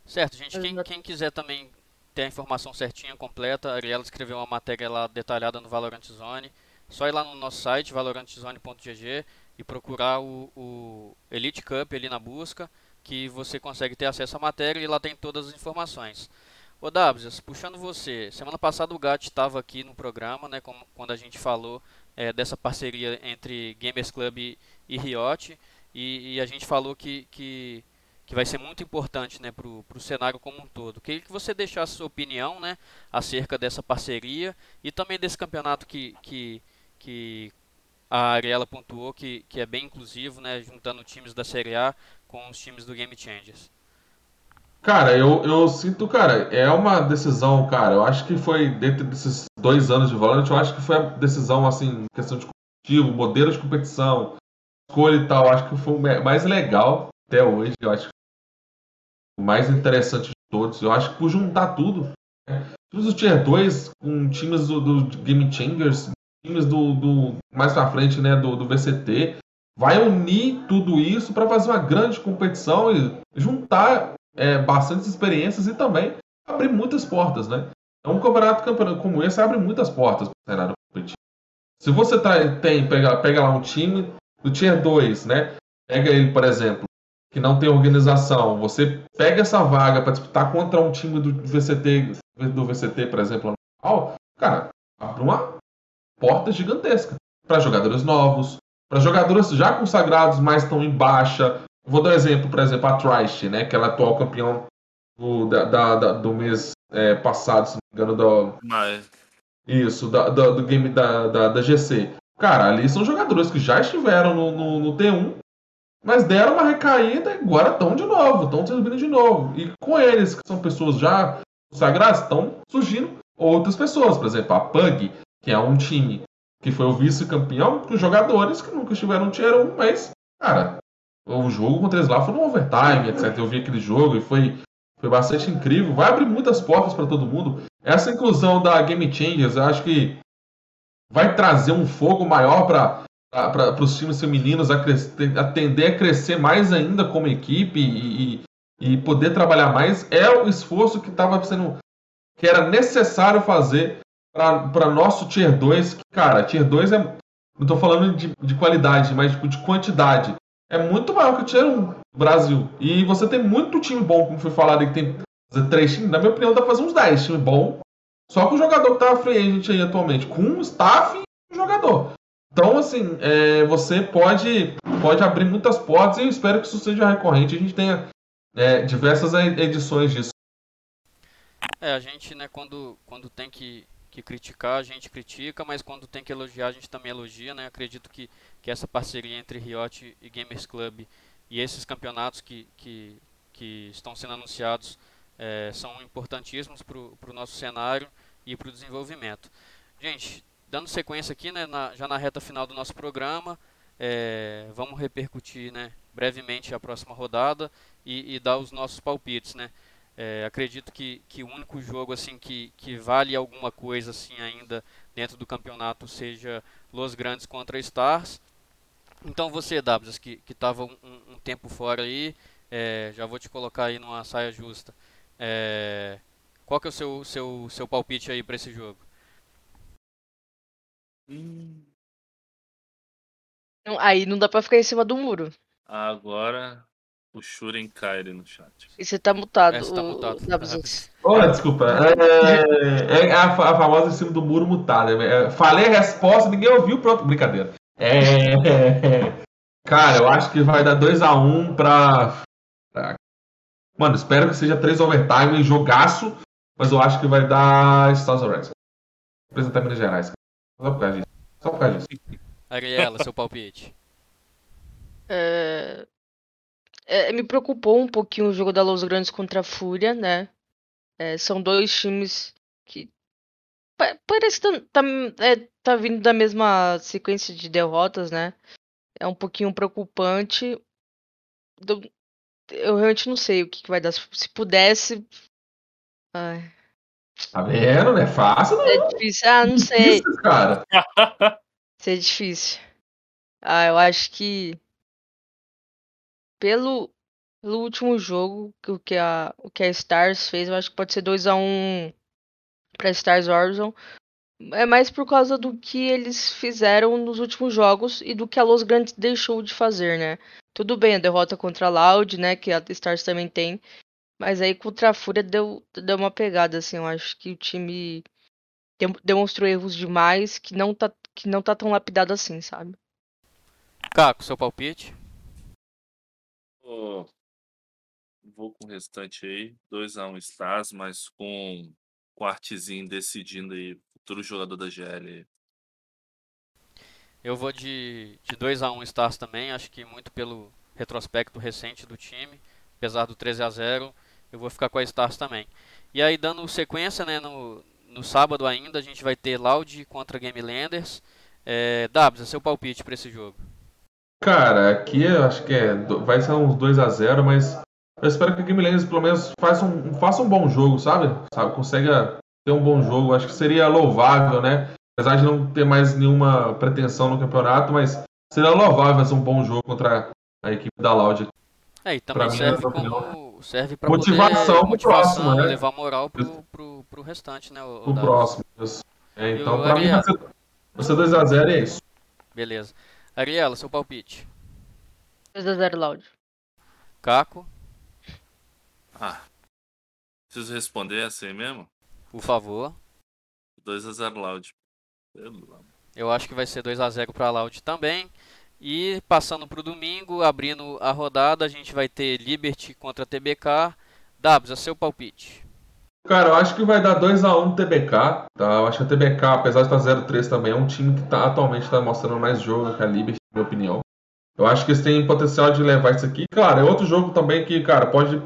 Certo, gente. Quem, quem quiser também ter a informação certinha, completa, a Ariela escreveu uma matéria lá detalhada no Valorant Zone. Só ir lá no nosso site, valorantzone.gg e procurar o, o Elite Cup ali na busca, que você consegue ter acesso à matéria e lá tem todas as informações. Ô Dabs, puxando você, semana passada o Gat estava aqui no programa, né, como, quando a gente falou é, dessa parceria entre Gamers Club e, e Riot, e, e, a gente falou que, que, que vai ser muito importante né, para o cenário como um todo. Queria que você deixasse sua opinião né, acerca dessa parceria e também desse campeonato que, que, que a Ariela pontuou, que, que é bem inclusivo, né, juntando times da Série A com os times do Game Changers. Cara, eu, eu sinto, cara, é uma decisão, cara. Eu acho que foi, dentro desses dois anos de Valorant, eu acho que foi a decisão, assim, questão de competitivo, modelo de competição, escolha e tal. Acho que foi o mais legal até hoje. Eu acho que o mais interessante de todos. Eu acho que por juntar tudo, né? do Tier 2 com times do, do Game Changers, times do, do, mais pra frente, né, do, do VCT, vai unir tudo isso para fazer uma grande competição e juntar é, bastantes experiências e também abrir muitas portas, né? É um campeonato, campeonato como esse abre muitas portas para o cenário competitivo. Se você tem, pega, pega lá um time do Tier 2, né? Pega ele, por exemplo, que não tem organização, você pega essa vaga para disputar contra um time do VCT, do VCT, por exemplo, cara, abre uma porta gigantesca para jogadores novos, para jogadores já consagrados, mas estão em baixa, Vou dar um exemplo, por exemplo, a Trish, né? Que ela é atual campeão do, da, da, do mês é, passado, se não me engano, do. Mas... Isso, da, do, do game da, da, da, GC. Cara, ali são jogadores que já estiveram no, no, no T1, mas deram uma recaída e agora estão de novo, estão subindo de novo. E com eles, que são pessoas já consagradas, estão surgindo outras pessoas. Por exemplo, a Pug, que é um time que foi o vice-campeão, com jogadores que nunca estiveram no Tier 1, mas, cara, o jogo contra eles lá foi no overtime, etc. Eu vi aquele jogo e foi, foi bastante incrível. Vai abrir muitas portas para todo mundo. Essa inclusão da Game Changers, eu acho que vai trazer um fogo maior para os times femininos a, crescer, a a crescer mais ainda como equipe e, e, e poder trabalhar mais. É o esforço que estava sendo que era necessário fazer para nosso Tier 2. Cara, Tier 2 é. Não estou falando de, de qualidade, mas de quantidade é muito maior que o Tier 1 do Brasil. E você tem muito time bom, como foi falado, que tem três times. Na minha opinião, dá pra fazer uns 10 time bom. Só com o jogador que tá free agent aí atualmente. Com um staff e um jogador. Então, assim, é, você pode, pode abrir muitas portas e eu espero que isso seja recorrente. A gente tenha é, diversas edições disso. É, a gente, né, quando, quando tem que que criticar, a gente critica, mas quando tem que elogiar, a gente também elogia, né? Acredito que, que essa parceria entre Riot e Gamers Club e esses campeonatos que, que, que estão sendo anunciados é, são importantíssimos para o nosso cenário e para o desenvolvimento. Gente, dando sequência aqui, né, na, já na reta final do nosso programa, é, vamos repercutir né, brevemente a próxima rodada e, e dar os nossos palpites, né? É, acredito que, que o único jogo assim que, que vale alguma coisa assim ainda dentro do campeonato seja Los Grandes contra Stars. Então você, Dabs, que estava um, um, tempo fora aí, é, já vou te colocar aí numa saia justa. É, qual que é o seu, seu, seu palpite aí para esse jogo? Aí não dá para ficar em cima do muro. Agora o Shuren Kairi no chat. E você tá mutado. É, você tá mutado. Oh, desculpa. É, é a, a, famosa em cima do muro mutado. É, falei a resposta, ninguém ouviu, pronto. Brincadeira. É, (laughs) cara, eu acho que vai dar 2x1 um pra, pra. Mano, espero que seja 3 overtime, jogaço. Mas eu acho que vai dar Stars Reds. Apresentar Minas Gerais. Só por causa disso. Só por causa disso. Ariela, seu palpite. É, é, me preocupou um pouquinho o jogo da Los Grandes contra a Fúria, né? É, são dois times que parece que tá, tá, é, tá, vindo da mesma sequência de derrotas, né? É um pouquinho preocupante. Eu, eu realmente não sei o que, que vai dar. Se pudesse. Ai. Tá vendo? Não é fácil, não. É difícil. Ah, não sei. Difícil, cara. (laughs) Isso é difícil. Ah, eu acho que pelo, pelo último jogo, o que a, o que a Stars fez, eu acho que pode ser 2 a 1 um para Stars Horizon. É mais por causa do que eles fizeram nos últimos jogos e do que a Los Grandes deixou de fazer, né? Tudo bem, a derrota contra a Loud, né? Que a Stars também tem. Mas aí contra a Fúria deu, deu uma pegada, assim. Eu acho que o time demonstrou erros demais que não tá, que não tá tão lapidado assim, sabe? Caco, seu palpite? Vou, com o restante aí. 2x1 um Stars, mas com o Artezinho decidindo aí futuro jogador da GL. Eu vou de, de 2x1 um Stars também, acho que muito pelo retrospecto recente do time, apesar do 13 a 0 eu vou ficar com a Stars também. E aí, dando sequência, né, no, no sábado ainda, a gente vai ter Loud contra Game Landers. É, Dabs, é seu palpite para esse jogo? Cara, aqui eu acho que é, vai ser uns 2 a 0 mas eu espero que Game Landers pelo menos faça um, faça um bom jogo, sabe? sabe? Consiga ter um bom jogo. Acho que seria louvável, né? Apesar de não ter mais nenhuma pretensão no campeonato, mas seria louvável fazer um bom jogo contra a equipe da Loud. É, e também serve como serve para motivação poder, motivação, próximo, né? levar moral pro, pro, pro restante, né? O, o próximo. É, então, para mim, vai ser 2x0 e é isso. Beleza. Ariela, seu palpite. 2x0 Loud. Caco. Ah. Preciso responder assim mesmo? Por favor. 2x0 Loud. Eu acho que vai ser 2x0 para Loud também. E passando para o domingo, abrindo a rodada, a gente vai ter Liberty contra TBK. Dabs, é seu palpite. Cara, eu acho que vai dar 2x1 TBK. Tá? Eu acho que a TBK, apesar de estar 0-3 também, é um time que tá, atualmente está mostrando mais jogo que a Liberty, na minha opinião. Eu acho que eles têm potencial de levar isso aqui. Claro, é outro jogo também que, cara, pode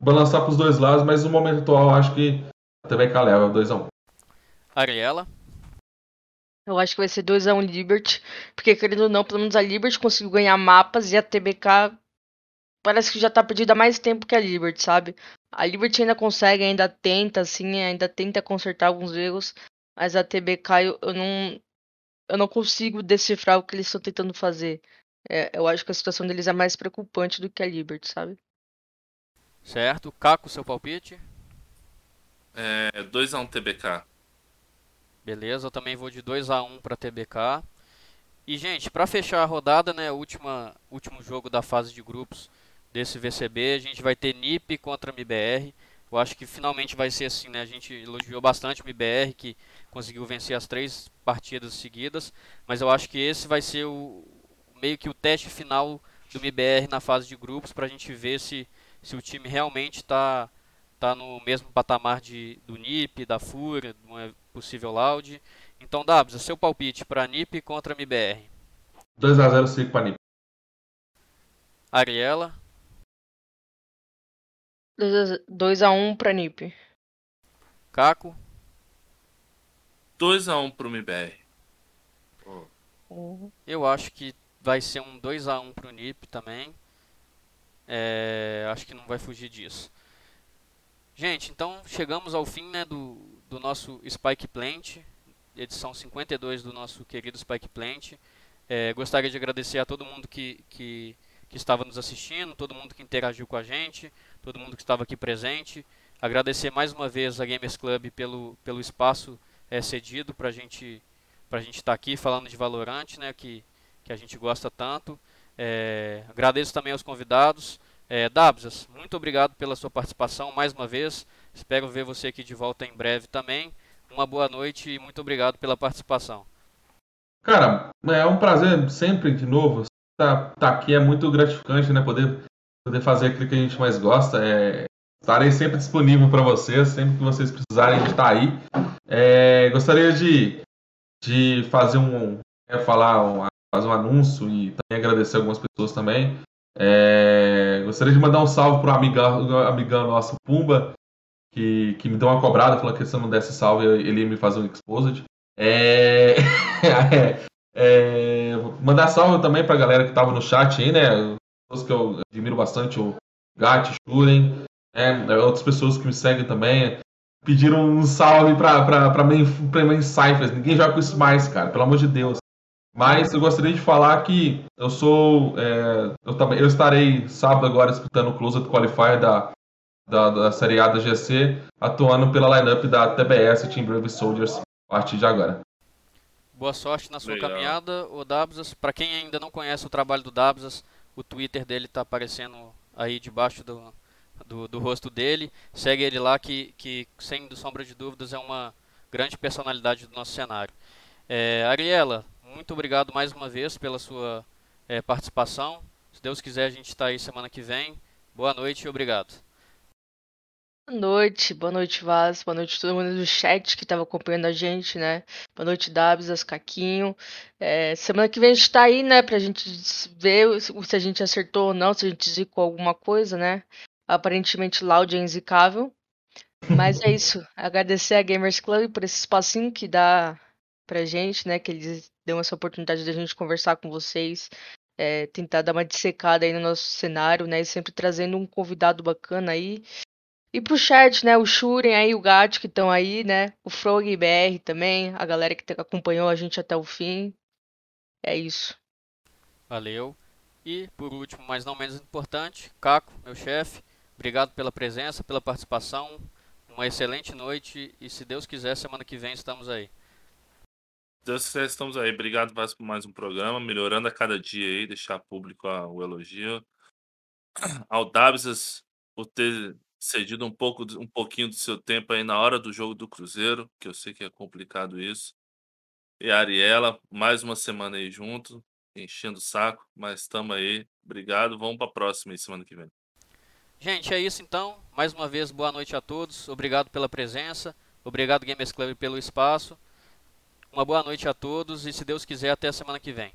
balançar para os dois lados, mas no momento atual eu acho que a TBK leva 2x1. Ariela? Eu acho que vai ser 2x1 Liberty. Porque, querendo ou não, pelo menos a Liberty conseguiu ganhar mapas e a TBK parece que já tá perdida há mais tempo que a Liberty, sabe? A Liberty ainda consegue, ainda tenta, assim, ainda tenta consertar alguns erros. Mas a TBK eu, eu não. Eu não consigo decifrar o que eles estão tentando fazer. É, eu acho que a situação deles é mais preocupante do que a Liberty, sabe? Certo. Caco, seu palpite? É 2x1 TBK. Beleza, eu também vou de 2 a 1 para TBK. E gente, para fechar a rodada, né, última último jogo da fase de grupos desse VCB, a gente vai ter NIP contra MBR. Eu acho que finalmente vai ser assim, né? A gente elogiou bastante o MBR que conseguiu vencer as três partidas seguidas, mas eu acho que esse vai ser o meio que o teste final do MBR na fase de grupos para a gente ver se se o time realmente está tá no mesmo patamar de, do NIP, da FURA, de uma possível Loud. Então, Dabs, seu palpite para NIP contra MBR? 2x0 5 para NIP. Ariela? 2x1 para NIP. Caco? 2x1 para o MBR. Oh. Eu acho que vai ser um 2x1 para o NIP também. É, acho que não vai fugir disso. Gente, então chegamos ao fim né, do, do nosso Spike Plant, edição 52 do nosso querido Spike Plant. É, gostaria de agradecer a todo mundo que, que, que, estava nos assistindo, todo mundo que interagiu com a gente, todo mundo que estava aqui presente. Agradecer mais uma vez a Gamers Club pelo, pelo espaço é, cedido para gente, a gente estar tá aqui falando de Valorant, né, que, que a gente gosta tanto. É, agradeço também aos convidados. É, Dabsas, muito obrigado pela sua participação mais uma vez. Espero ver você aqui de volta em breve também. Uma boa noite e muito obrigado pela participação. Cara, é um prazer sempre de novo estar tá, tá aqui. É muito gratificante, né? Poder, poder fazer aquilo que a gente mais gosta. É, estarei sempre disponível para vocês, sempre que vocês precisarem estar aí. É, gostaria de, de fazer um, é, falar um, fazer um anúncio e também agradecer algumas pessoas também. É, gostaria de mandar um salve para o amigão nosso Pumba, que, que me deu uma cobrada, falou que se eu não desse salve ele ia me fazer um exposed. (laughs) É, é, é, mandar salve também para a galera que estava no chat aí, né? Pessoas que eu admiro bastante, o Gat, Shuren, né? outras pessoas que me seguem também. Pediram um salve para mim, para mim Cyphers. Ninguém joga com isso mais, cara, pelo amor de Deus. Mas eu gostaria de falar que eu sou. É, eu, também, eu estarei sábado agora disputando o Closet Qualifier da, da, da Série A da GC, atuando pela lineup da TBS Team Brave Soldiers a partir de agora. Boa sorte na sua Legal. caminhada, o Dabsas. Para quem ainda não conhece o trabalho do Dabsas, o Twitter dele está aparecendo aí debaixo do, do, do, rosto dele. Segue ele lá que, que, sem sombra de dúvidas, é uma grande personalidade do nosso cenário. É, Ariela, muito obrigado mais uma vez pela sua é, participação. Se Deus quiser, a gente está aí semana que vem. Boa noite e obrigado. Boa noite, boa noite, Vaz. Boa noite a todo mundo do chat que estava acompanhando a gente, né? Boa noite, Dabs, Caquinho. É, semana que vem a gente está aí, né? Pra gente ver se a gente acertou ou não, se a gente zicou alguma coisa, né? aparentemente loud é inzicável. Mas é isso. (laughs) Agradecer a Gamers Club por esse espacinho que dá pra gente, né? Que eles dão essa oportunidade de a gente conversar com vocês, é, tentar dar uma dissecada aí no nosso cenário, né? E sempre trazendo um convidado bacana aí. E pro chat, né? O Shuren aí, o Gat que estão aí, né? O Frog BR também, a galera que acompanhou a gente até o fim. É isso. Valeu. E por último, mas não menos importante, Caco, meu chefe, obrigado pela presença, pela participação. Uma excelente noite e se Deus quiser, semana que vem estamos aí. Deus quiser, estamos aí. Obrigado mais por mais um programa, melhorando a cada dia aí, deixar público o elogio. (clears throat) Ao Dabsas por ter cedido um pouco um pouquinho do seu tempo aí na hora do jogo do Cruzeiro, que eu sei que é complicado isso. E a Ariela, mais uma semana aí junto, enchendo o saco, mas estamos aí. Obrigado, vamos para a próxima aí, semana que vem. Gente, é isso então. Mais uma vez, boa noite a todos. Obrigado pela presença. Obrigado, Gamers Club, pelo espaço. Uma boa noite a todos e, se Deus quiser, até a semana que vem.